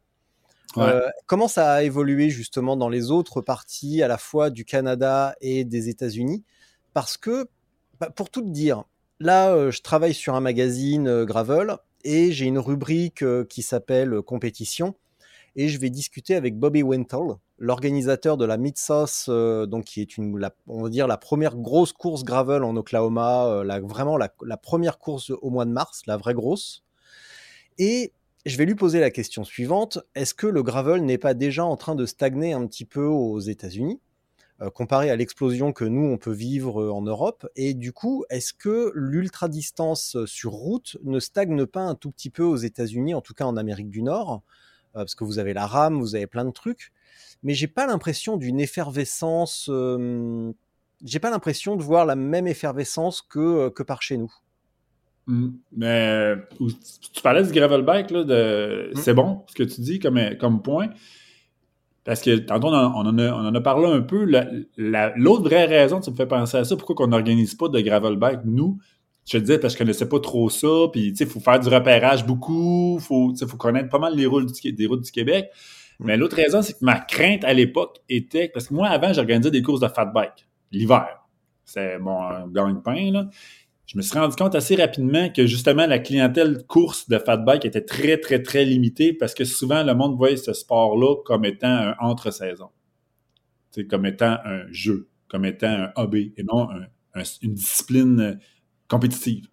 Euh, comment ça a évolué justement dans les autres parties, à la fois du Canada et des États-Unis? Parce que, bah, pour tout te dire, là, euh, je travaille sur un magazine Gravel et j'ai une rubrique qui s'appelle compétition et je vais discuter avec Bobby Wintle, l'organisateur de la Mid-South, euh, donc qui est une, va dire la première grosse course gravel en Oklahoma, euh, la, vraiment la, première course au mois de mars, la vraie grosse. Et je vais lui poser la question suivante. Est-ce que le gravel n'est pas déjà en train de stagner un petit peu aux États-Unis euh, comparé à l'explosion que nous on peut vivre en Europe? Et du coup est-ce que l'ultra distance sur route ne stagne pas un tout petit peu aux États-Unis en tout cas en Amérique du Nord? Parce que vous avez la RAM, vous avez plein de trucs mais j'ai pas l'impression d'une effervescence. j'ai pas l'impression de voir la même effervescence que, que par chez nous. Mmh. Mais tu parlais du gravel bike, là, de... Mmh. c'est bon ce que tu dis comme, comme point. Parce que tantôt, on en, a, on en a, parlé un peu. L'autre vraie raison, tu me fais penser à ça, pourquoi on n'organise pas de gravel bike, nous, je te disais parce que je connaissais pas trop ça, puis il faut faire du repérage beaucoup, il faut, faut connaître pas mal les routes des routes du Québec. Mais l'autre raison, c'est que ma crainte à l'époque était, parce que moi, avant, j'organisais des courses de fat bike, l'hiver. C'est mon gagne-pain, là. Je me suis rendu compte assez rapidement que justement la clientèle course de fat bike était très, très, très limitée parce que souvent le monde voyait ce sport-là comme étant un entre-saison. Comme étant un jeu, comme étant un hobby et non une discipline compétitive.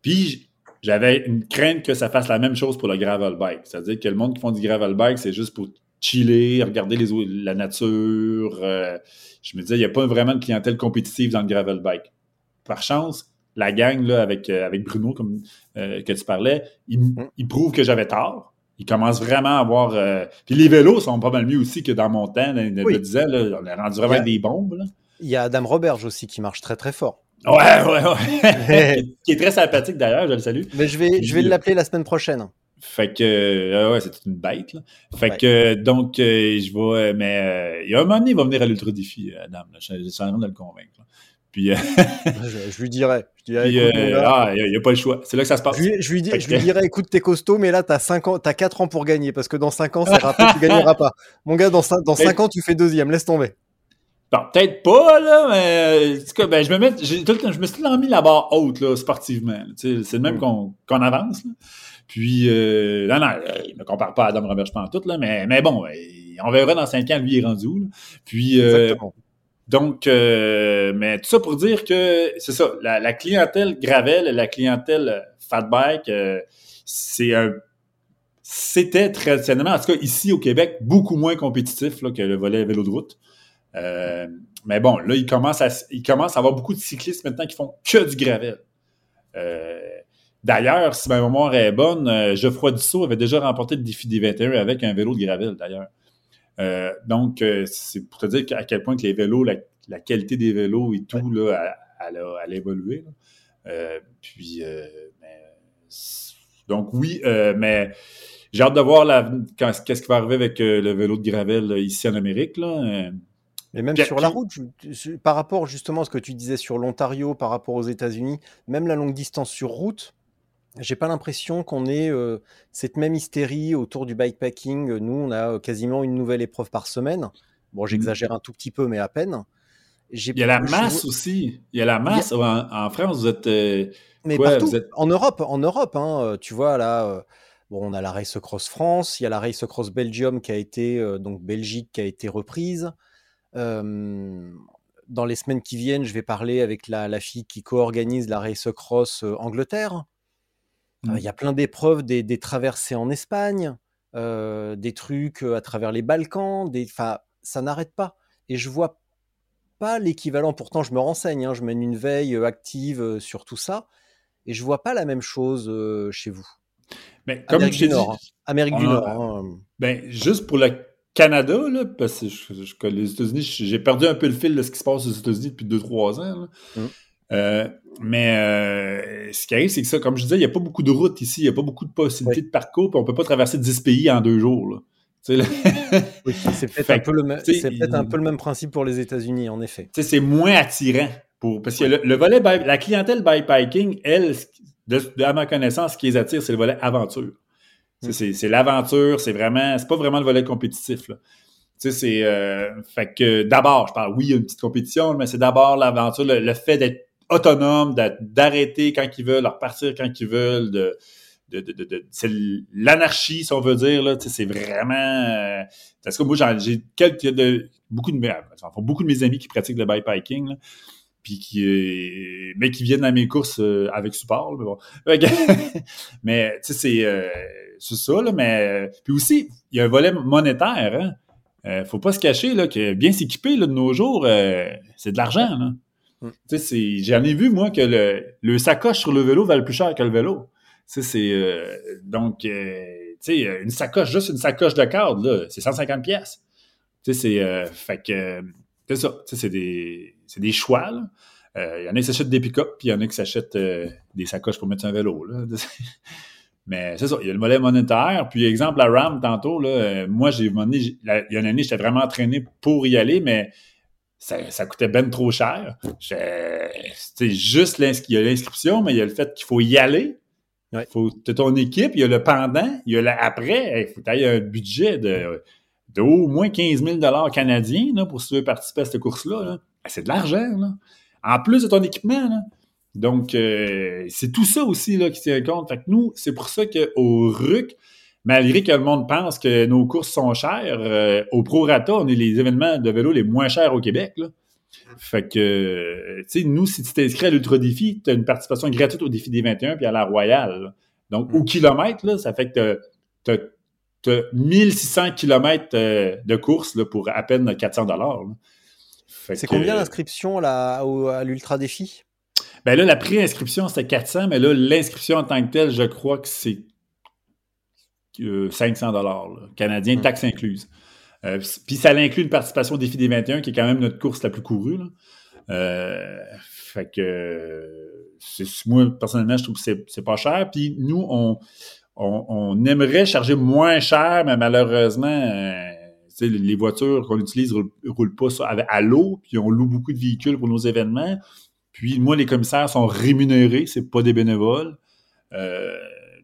Puis j'avais une crainte que ça fasse la même chose pour le gravel bike. C'est-à-dire que le monde qui font du gravel bike, c'est juste pour chiller, regarder les, la nature. Euh, je me disais, il n'y a pas vraiment de clientèle compétitive dans le gravel bike. Par chance, la gang là, avec, euh, avec Bruno, comme euh, que tu parlais, il, mm. il prouve que j'avais tort. Il commence vraiment à avoir. Puis les vélos sont pas mal mieux aussi que dans mon temps. il oui. disait, là, on a rendu vraiment des bombes. Il y a Adam Roberge aussi qui marche très très fort. Ouais, ouais, ouais. qui est très sympathique d'ailleurs, je le salue. Mais je vais, je vais l'appeler la semaine prochaine. Fait que, euh, ouais, c'est une bête, là. Fait que, donc, euh, je vais, mais euh, il y a un moment donné, il va venir à l'Ultra Défi, Adam. Là. Je, suis en train de le convaincre. Puis, je, lui dirais. Je dirais ah, il n'y a, pas le choix. C'est là que ça se passe. Je, je lui, dis, je lui dirais, écoute, t'es costaud, mais là, t'as 5 ans, t'as 4 ans pour gagner, parce que dans 5 ans, c'est rapide, tu gagneras pas. Mon gars, dans 5, dans 5 ans, tu fais deuxième, laisse tomber. Bon, peut-être pas, là, mais en ben, je me mets, tout le temps, je me suis mis la barre haute, là, sportivement. C'est le même mm. qu'on avance. Là. Puis, euh, non, non, il ne compare pas à Adam Roberge en tout, là, mais, mais bon, on verra dans cinq ans, lui, il est rendu où. Là. Puis, euh, donc, euh, mais tout ça pour dire que c'est ça, la, la, clientèle Gravel, la clientèle Fatbike, euh, c'est un c'était traditionnellement, en tout cas ici au Québec, beaucoup moins compétitif là, que le volet vélo de route. Euh, mais bon, là, il commence, à, il commence à avoir beaucoup de cyclistes maintenant qui font que du gravel. Euh, d'ailleurs, si ma mémoire est bonne, euh, Geoffroy Dussault avait déjà remporté le défi des 21 avec un vélo de gravel, d'ailleurs. donc, c'est pour te dire à quel point que les vélos, la, qualité des vélos et tout, là, elle, a, évolué. puis, donc oui, mais j'ai hâte de voir qu'est-ce qui va arriver avec le vélo de gravel ici en Amérique. Là. Mais même sur la route, par rapport justement à ce que tu disais sur l'Ontario, par rapport aux États-Unis, même la longue distance sur route, j'ai pas l'impression qu'on ait euh, cette même hystérie autour du bikepacking. Nous, on a euh, quasiment une nouvelle épreuve par semaine. Bon, mmh. j'exagère un tout petit peu, mais à peine. Il y a la masse aussi. Il y a la masse. En, France, vous êtes. Euh, mais partout. En Europe, en Europe, hein, tu vois là. Bon, on a la Race Cross France, il y a la Race Cross Belgium qui a été donc Belgique qui a été reprise dans les semaines qui viennent, je vais parler avec la, fille qui co-organise la Race Cross Angleterre. Il y a plein d'épreuves, des, traversées en Espagne, des trucs à travers les Balkans, des, ça n'arrête pas. Et je vois pas l'équivalent. Pourtant, je me renseigne, hein, je mène une veille active sur tout ça, et je vois pas la même chose chez vous. Mais comme Amérique du Nord, hein. Amérique du Nord. Hein. Ben, juste pour la Canada, là, parce que je, les États-Unis, j'ai perdu un peu le fil de ce qui se passe aux États-Unis depuis 2-3 ans. Mm. Euh, mais euh, ce qui arrive, c'est que ça, comme je disais, il n'y a pas beaucoup de routes ici, il n'y a pas beaucoup de possibilités de parcours, puis on ne peut pas traverser 10 pays en deux jours. c'est peut-être un, peu le peut un peu le même principe pour les États-Unis, en effet. C'est moins attirant. Pour, parce que le, volet, la clientèle bikepacking, elle, de, à ma connaissance, ce qui les attire, c'est le volet aventure. C'est l'aventure, c'est vraiment, c'est pas vraiment le volet compétitif. Là. Tu sais, c'est. Euh, fait que d'abord, je parle, oui, il y a une petite compétition, mais c'est d'abord l'aventure, le, fait d'être autonome, d'arrêter quand ils veulent, de repartir quand ils veulent, de. de, de, de c'est l'anarchie, si on veut dire, là. Tu sais, c'est vraiment. Euh, parce que moi, j'ai quelques. De, beaucoup de. Beaucoup de mes amis qui pratiquent le bikepacking, là puis qui euh, mais qui viennent à mes courses euh, avec support mais bon mais tu sais c'est euh, c'est ça là mais puis aussi il y a un volet monétaire hein euh, faut pas se cacher là, que bien s'équiper de nos jours, euh, c'est de l'argent. Là. Mm. J'en ai vu, moi, que le, le sacoche sur le vélo valent plus cher que le vélo. C'est, euh, donc, euh, sais, une sacoche, juste une sacoche de cadre, c'est 150 pièces. C'est, fait que, c'est ça. C'est des, c'est des choix. Il y en a qui s'achètent des pick-up, puis il y en a qui s'achètent des sacoches pour mettre sur un vélo. Là. Mais c'est ça, il y a le volet monétaire. Puis, exemple, la RAM, tantôt, là, euh, moi, j'ai il y a une année, j'étais vraiment entraîné pour y aller, mais ça, ça coûtait ben trop cher. C'était juste l'inscription, mais il y a le fait qu'il faut y aller. Il faut ton équipe, il y a le pendant, il y a l'après. Il faut que un budget de, de au moins 15 000 canadiens là, pour si tu veux participer à cette course-là. C'est de l'argent. En plus de ton équipement. Là. Donc, euh, c'est tout ça aussi là, qui tient compte. Fait que nous, c'est pour ça qu'au RUC, malgré que le monde pense que nos courses sont chères, euh, au Pro-Rata, on est les événements de vélo les moins chers au Québec. Là. Fait que, tu sais, nous, si tu t'inscris à l'Ultra-Défi, tu as une participation gratuite au Défi des 21 puis à la Royale. Donc, au kilomètre, là, ça fait que tu as, 1600 kilomètres euh, de course là, pour à peine 400 dollars. C'est combien l'inscription à l'Ultra-Défi? Ben là, la préinscription, c'était 400, mais là, l'inscription en tant que telle, je crois que c'est 500 euh, dollars canadiens, hmm. taxes incluses. Euh, puis ça inclut une participation au défi des 21, qui est quand même notre course la plus courue. Euh, fait que moi, personnellement, je trouve que c'est pas cher. Puis nous, on, on, aimerait charger moins cher, mais malheureusement, les voitures qu'on utilise ne roulent, pas à l'eau, puis on loue beaucoup de véhicules pour nos événements. Puis moi, les commissaires sont rémunérés, c'est pas des bénévoles. Euh,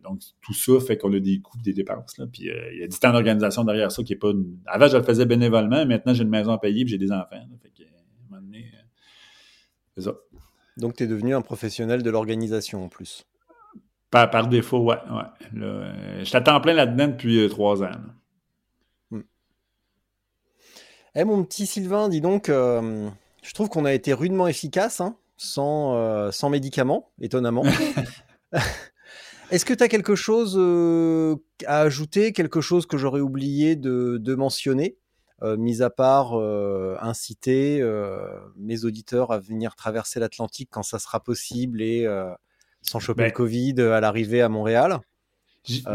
donc, tout ça fait qu'on a des coûts, des dépenses. Puis euh, il y a du temps d'organisation derrière ça qui est pas. Avant, je le faisais bénévolement, maintenant j'ai une maison à payer et j'ai des enfants. Euh. Donc, tu es devenu un professionnel de l'organisation en plus. Par, par défaut, ouais. ouais. je t'attends plein là-dedans depuis trois ans. Hmm. Eh, mon petit Sylvain, dis donc, je trouve qu'on a été rudement efficace. Hein sans, euh, sans médicaments, étonnamment. Est-ce que tu as quelque chose euh, à ajouter, quelque chose que j'aurais oublié de, de mentionner, euh, mis à part inciter mes auditeurs à venir traverser l'Atlantique quand ça sera possible et sans choper le ben Covid à l'arrivée à Montréal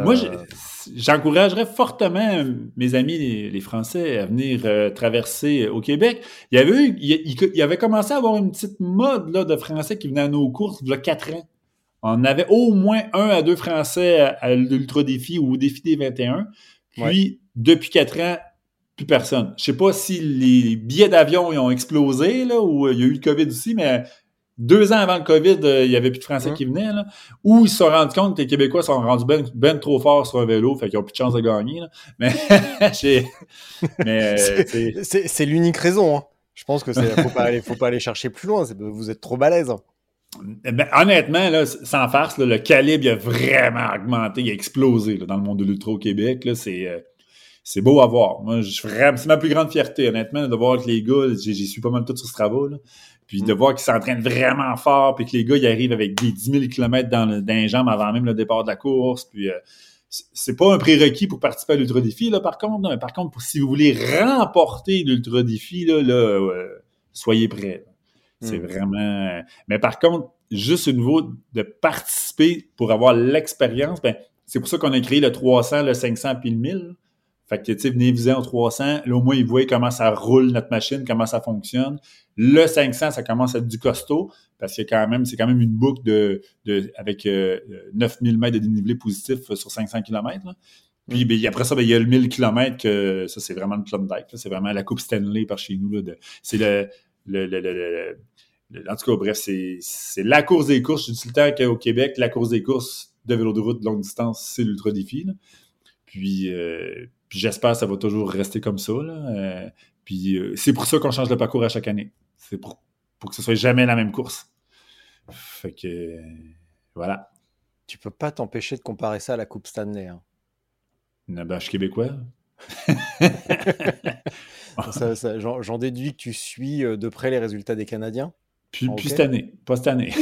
moi, euh. j'encouragerais fortement mes amis, les, Français, à venir euh, traverser au Québec. Il y avait eu, il, avait commencé à avoir une petite mode là, de Français qui venaient à nos courses il y a quatre ans. On avait au moins un à deux Français à, l'Ultra Défi ou au Défi des 21. Puis, depuis quatre ans, plus personne. Je sais pas si les billets d'avion ont explosé, là, ou euh, il y a eu le COVID aussi, mais deux ans avant le COVID, euh, il y avait plus de Français qui venaient, là, où ils se sont rendus compte que les Québécois sont rendus ben, ben trop forts sur un vélo, fait qu'ils ont plus de chance de gagner. Là. Mais, mais euh, c'est l'unique raison. Hein. Je pense que faut pas aller, faut pas aller chercher plus loin. Vous êtes trop balèze. Hein. Ben, honnêtement, là, sans farce, le calibre il a vraiment augmenté, il a explosé dans le monde de l'ultra au Québec. C'est euh, c'est beau à voir. C'est ma plus grande fierté, honnêtement, de voir que les gars, j'ai su pas mal tout sur ce travail. Là. Puis de mm. voir qu'ils s'entraînent vraiment fort, puis que les gars, ils arrivent avec des 10 000 km dans, le, dans les jambes avant même le départ de la course. Puis euh, c'est pas un prérequis pour participer à l'ultra-défi, là, par contre. par contre, pour, si vous voulez remporter l'ultra-défi, là, là euh, soyez prêts. C'est mm. vraiment... Mais par contre, juste au niveau de participer pour avoir l'expérience, ben, c'est pour ça qu'on a créé le 300, le 500 puis le 1000. Fait que, tu sais, venez-vous en 300. Là, au moins, ils voient comment ça roule notre machine, comment ça fonctionne. Le 500, ça commence à être du costaud parce que quand même, c'est quand même une boucle de, de avec euh, 9000 mètres de dénivelé positif sur 500 km. Puis ben, après ça, ben, il y a le 1000 km, que, ça c'est vraiment le Klondike. C'est vraiment la Coupe Stanley par chez nous. C'est le, le, le, le, En tout cas, bref, c'est la course des courses. Je dis le temps qu'au Québec, la course des courses de vélo de route de longue distance, c'est l'ultra défi. Puis, euh, puis j'espère que ça va toujours rester comme ça. Là. Euh, puis euh, c'est pour ça qu'on change le parcours à chaque année. C'est pour, pour que ce soit jamais la même course. Fait que voilà. Tu peux pas t'empêcher de comparer ça à la Coupe Stanley. Hein. ben, je suis québécois. J'en déduis que tu suis de près les résultats des Canadiens. Puis, cette année, pas cette année.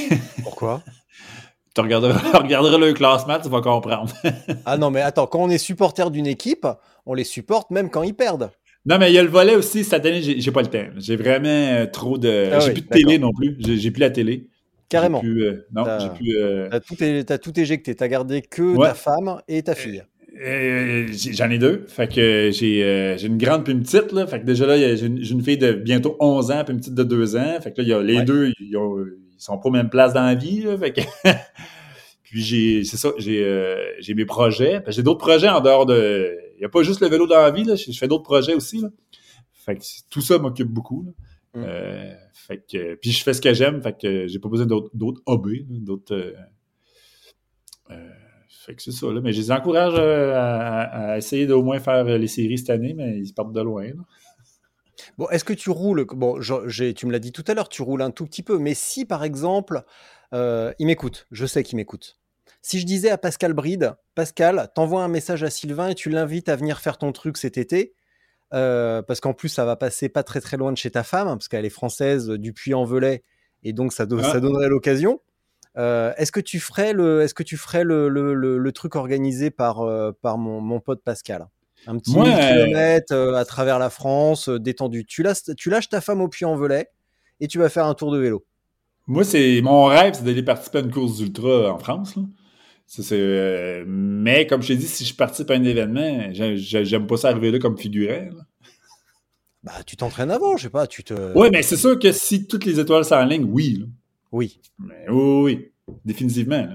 Pourquoi? Tu regarderas, le classement, tu vas comprendre. ah non, mais attends, quand on est supporter d'une équipe, on les supporte même quand ils perdent. Non, mais il y a le volet aussi. Cette année, j'ai pas le temps. J'ai vraiment euh, trop de. Ah j'ai plus de télé non plus. J'ai plus la télé. Carrément. Euh, non, j'ai plus. Euh... T'as tout, tout, éjecté. T'as gardé que ta femme et ta fille. Euh, j'en ai deux. Fait que j'ai une grande puis une petite. Là. Fait que déjà là, j'ai une, une, fille de bientôt 11 ans puis une petite de 2 ans. Fait que là, y a, les deux, ils, ont, ils, sont pas aux mêmes places dans la vie. Là. Fait que Puis j'ai, c'est ça, j'ai, euh, j'ai mes projets. J'ai d'autres projets en dehors de. Il n'y a pas juste le vélo dans la vie, là. Je, fais d'autres projets aussi. Là. Fait que tout ça m'occupe beaucoup. Là. Mm. Euh, fait que, puis je fais ce que j'aime, fait que j'ai pas besoin d'autres, d'autres hobbies, d'autres. Euh, fait que c'est ça, là. Mais je les encourage à, à, essayer d'au moins faire les séries cette année, mais ils partent de loin. Là. Bon, est-ce que tu roules Bon, j'ai, tu me l'as dit tout à l'heure, tu roules un tout petit peu, mais si par exemple, euh, il m'écoute, je sais qu'il m'écoute. Si je disais à Pascal Bride, Pascal, t'envoies un message à Sylvain et tu l'invites à venir faire ton truc cet été, euh, parce qu'en plus ça va passer pas très très loin de chez ta femme, parce qu'elle est française du Puy-en-Velay, et donc ça, ça donnerait l'occasion. Euh, est-ce que tu ferais le, est-ce que tu ferais le, le, le, truc organisé par, par mon, mon, pote Pascal? Un petit kilomètre à travers la France, détendu. Tu lâches, tu lâches ta femme au Puy-en-Velay et tu vas faire un tour de vélo. Moi, c'est mon rêve, c'est d'aller participer à une course d'ultra en France. Là. Euh, mais comme je t'ai dit, si je participe à un événement, j'aime pas ça arriver là comme figurant. Bah, tu t'entraînes avant, je sais pas, tu te. Oui, mais c'est sûr que si toutes les étoiles sont en ligne, oui. Oui. Mais, oui, définitivement.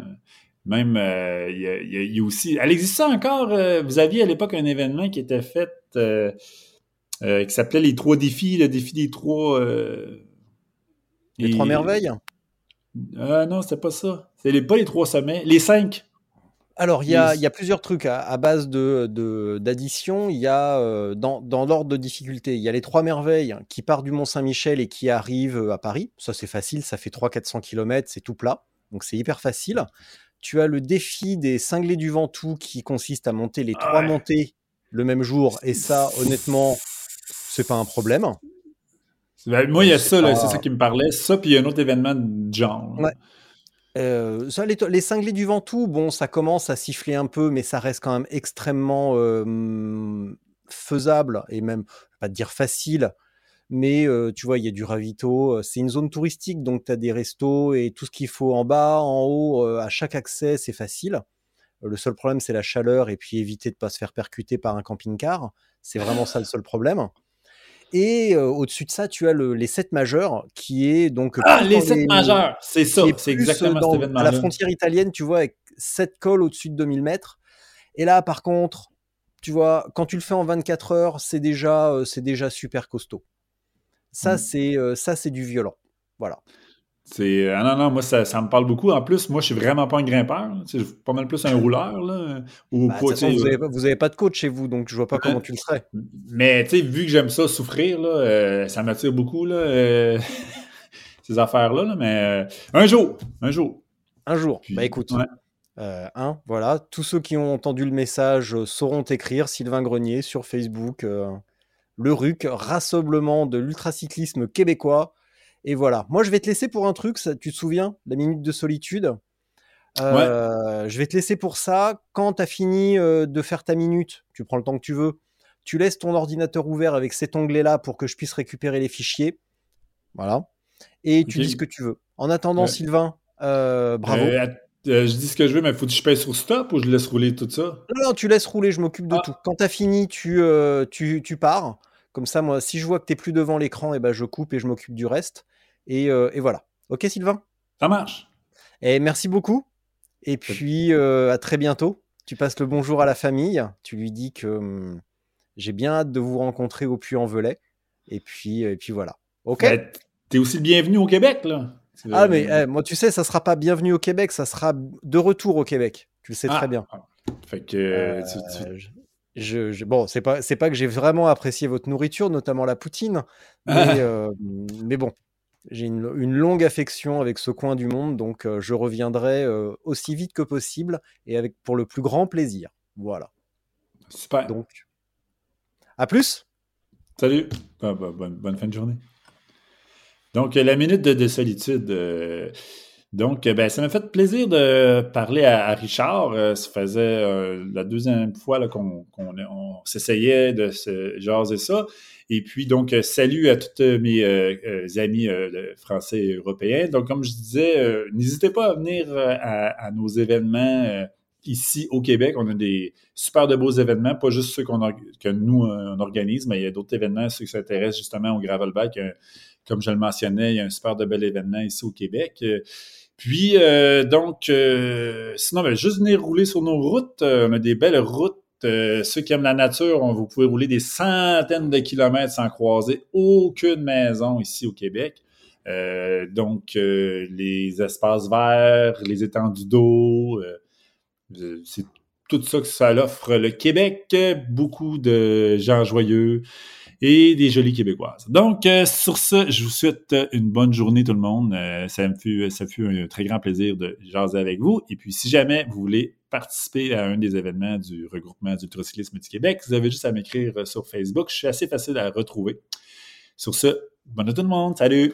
Même, euh, il y, a aussi. Elle existait encore. Euh, vous aviez à l'époque un événement qui était fait qui s'appelait les trois défis, le défi des trois. Les trois merveilles? Non, c'était pas ça. C'est pas les trois sommets, les cinq. Alors, il y, a, plusieurs trucs à, base d'addition. De, il y a, euh, dans, l'ordre de difficulté, il y a les trois merveilles qui partent du Mont-Saint-Michel et qui arrivent euh, à Paris. Ça, c'est facile, ça fait 300-400 km, c'est tout plat. Donc, c'est hyper facile. Tu as le défi des cinglés du Ventoux qui consiste à monter les trois montées le même jour. Et ça, honnêtement, c'est pas un problème. Ben, moi, il y a ça, c'est ça qui me parlait. Ça, puis il y a un autre événement de genre. Ouais. Euh, ça, les, les, cinglés du Ventoux, bon, ça commence à siffler un peu, mais ça reste quand même extrêmement euh, faisable et même, je vais pas dire facile, mais euh, tu vois, il y a du ravito. C'est une zone touristique, donc tu as des restos et tout ce qu'il faut en bas, en haut, à chaque accès, c'est facile. Le seul problème, c'est la chaleur et puis éviter de pas se faire percuter par un camping-car. C'est vraiment ça le seul problème. Et au-dessus de ça, tu as le, les 7 majeurs, qui est donc. Ah, les 7 majeurs C'est ça, c'est exactement dans, cet. À la frontière italienne, tu vois, avec 7 cols au-dessus de 2000 mètres. Et là, par contre, tu vois, quand tu le fais en 24 heures, c'est déjà, c'est déjà super costaud. Ça, mmh. c'est ça, c'est du violent. Voilà. C'est ah non non moi ça, ça, me parle beaucoup. En plus moi je suis vraiment pas un grimpeur c'est pas mal plus un rouleur là ou bah, vous, avez, pas de coach chez vous donc je vois pas comment tu le serais. Mais tu sais vu que j'aime ça souffrir là euh, ça m'attire beaucoup là euh, ces affaires là, mais euh, un jour un jour. Un jour. Bah écoute hein, voilà tous ceux qui ont entendu le message sauront écrire Sylvain Grenier sur Facebook le RUC rassemblement de l'ultracyclisme québécois et voilà. Moi, je vais te laisser pour un truc. Ça, tu te souviens La minute de solitude? Euh, Je vais te laisser pour ça. Quand tu as fini euh, de faire ta minute, tu prends le temps que tu veux. Tu laisses ton ordinateur ouvert avec cet onglet-là pour que je puisse récupérer les fichiers. Voilà. Et tu dis ce que tu veux. En attendant, Sylvain, euh, bravo. Je dis ce que je veux, mais faut que je paye sur stop ou je laisse rouler tout ça? Non, non tu laisses rouler, je m'occupe de ah. tout. Quand tu as fini, tu, tu, tu, pars. Comme ça, moi, si je vois que tu n'es plus devant l'écran, et eh ben, je coupe et je m'occupe du reste. Euh, et, voilà. Ok, Sylvain? Ça marche. Et merci beaucoup. Et puis, euh, à très bientôt. tu passes le bonjour à la famille, tu lui dis que hum, j'ai bien hâte de vous rencontrer au Puy-en-Velay. Et puis, et puis voilà. Ok? T'es aussi le bienvenu au Québec, là. Ah, mais eh, moi, tu sais, ça sera pas bienvenue au Québec, ça sera de retour au Québec. Tu le sais très Ah, bien. ah. Fait que. Euh, tu- tu- je- bon, c'est pas, c'est pas que j'ai vraiment apprécié votre nourriture, notamment la poutine, mais, Ah. euh, mais bon, j'ai une, une longue affection avec ce coin du monde, donc euh, je reviendrai euh, aussi vite que possible et avec pour le plus grand plaisir. Voilà. Super. Donc, à plus. Salut. Ah, bah, bonne, bonne fin de journée. Donc, la minute de, de solitude. euh, donc, ben, ça m'a fait plaisir de parler à, Richard. Euh, ça faisait euh, la deuxième fois qu'on qu'on- on s'essayait de se jaser ça. Et puis, donc, salut à tous mes amis français et européens. Donc, comme je disais, n'hésitez pas à venir à, nos événements ici au Québec. On a des super de beaux événements, pas juste ceux qu'on que nous, on organise, mais il y a d'autres événements, ceux qui s'intéressent justement au Gravelbike. Comme je le mentionnais, il y a un super de bel événement ici au Québec. Euh, Puis, euh, donc, euh, sinon, ben, juste venir rouler sur nos routes. On a des belles routes. Ceux qui aiment la nature, vous pouvez rouler des centaines de kilomètres sans croiser aucune maison ici au Québec. Donc, les espaces verts, les étendues d'eau, c'est tout ça que ça offre le Québec. Beaucoup de gens joyeux et des jolies Québécoises. Donc, euh, sur ce, je vous souhaite une bonne journée tout le monde. Euh, ça, me fut, un très grand plaisir de jaser avec vous. Et puis, si jamais vous voulez participer à un des événements du regroupement du Tricyclisme du Québec, vous avez juste à m'écrire sur Facebook. Je suis assez facile à retrouver. Sur ce, bonne journée tout le monde. Salut!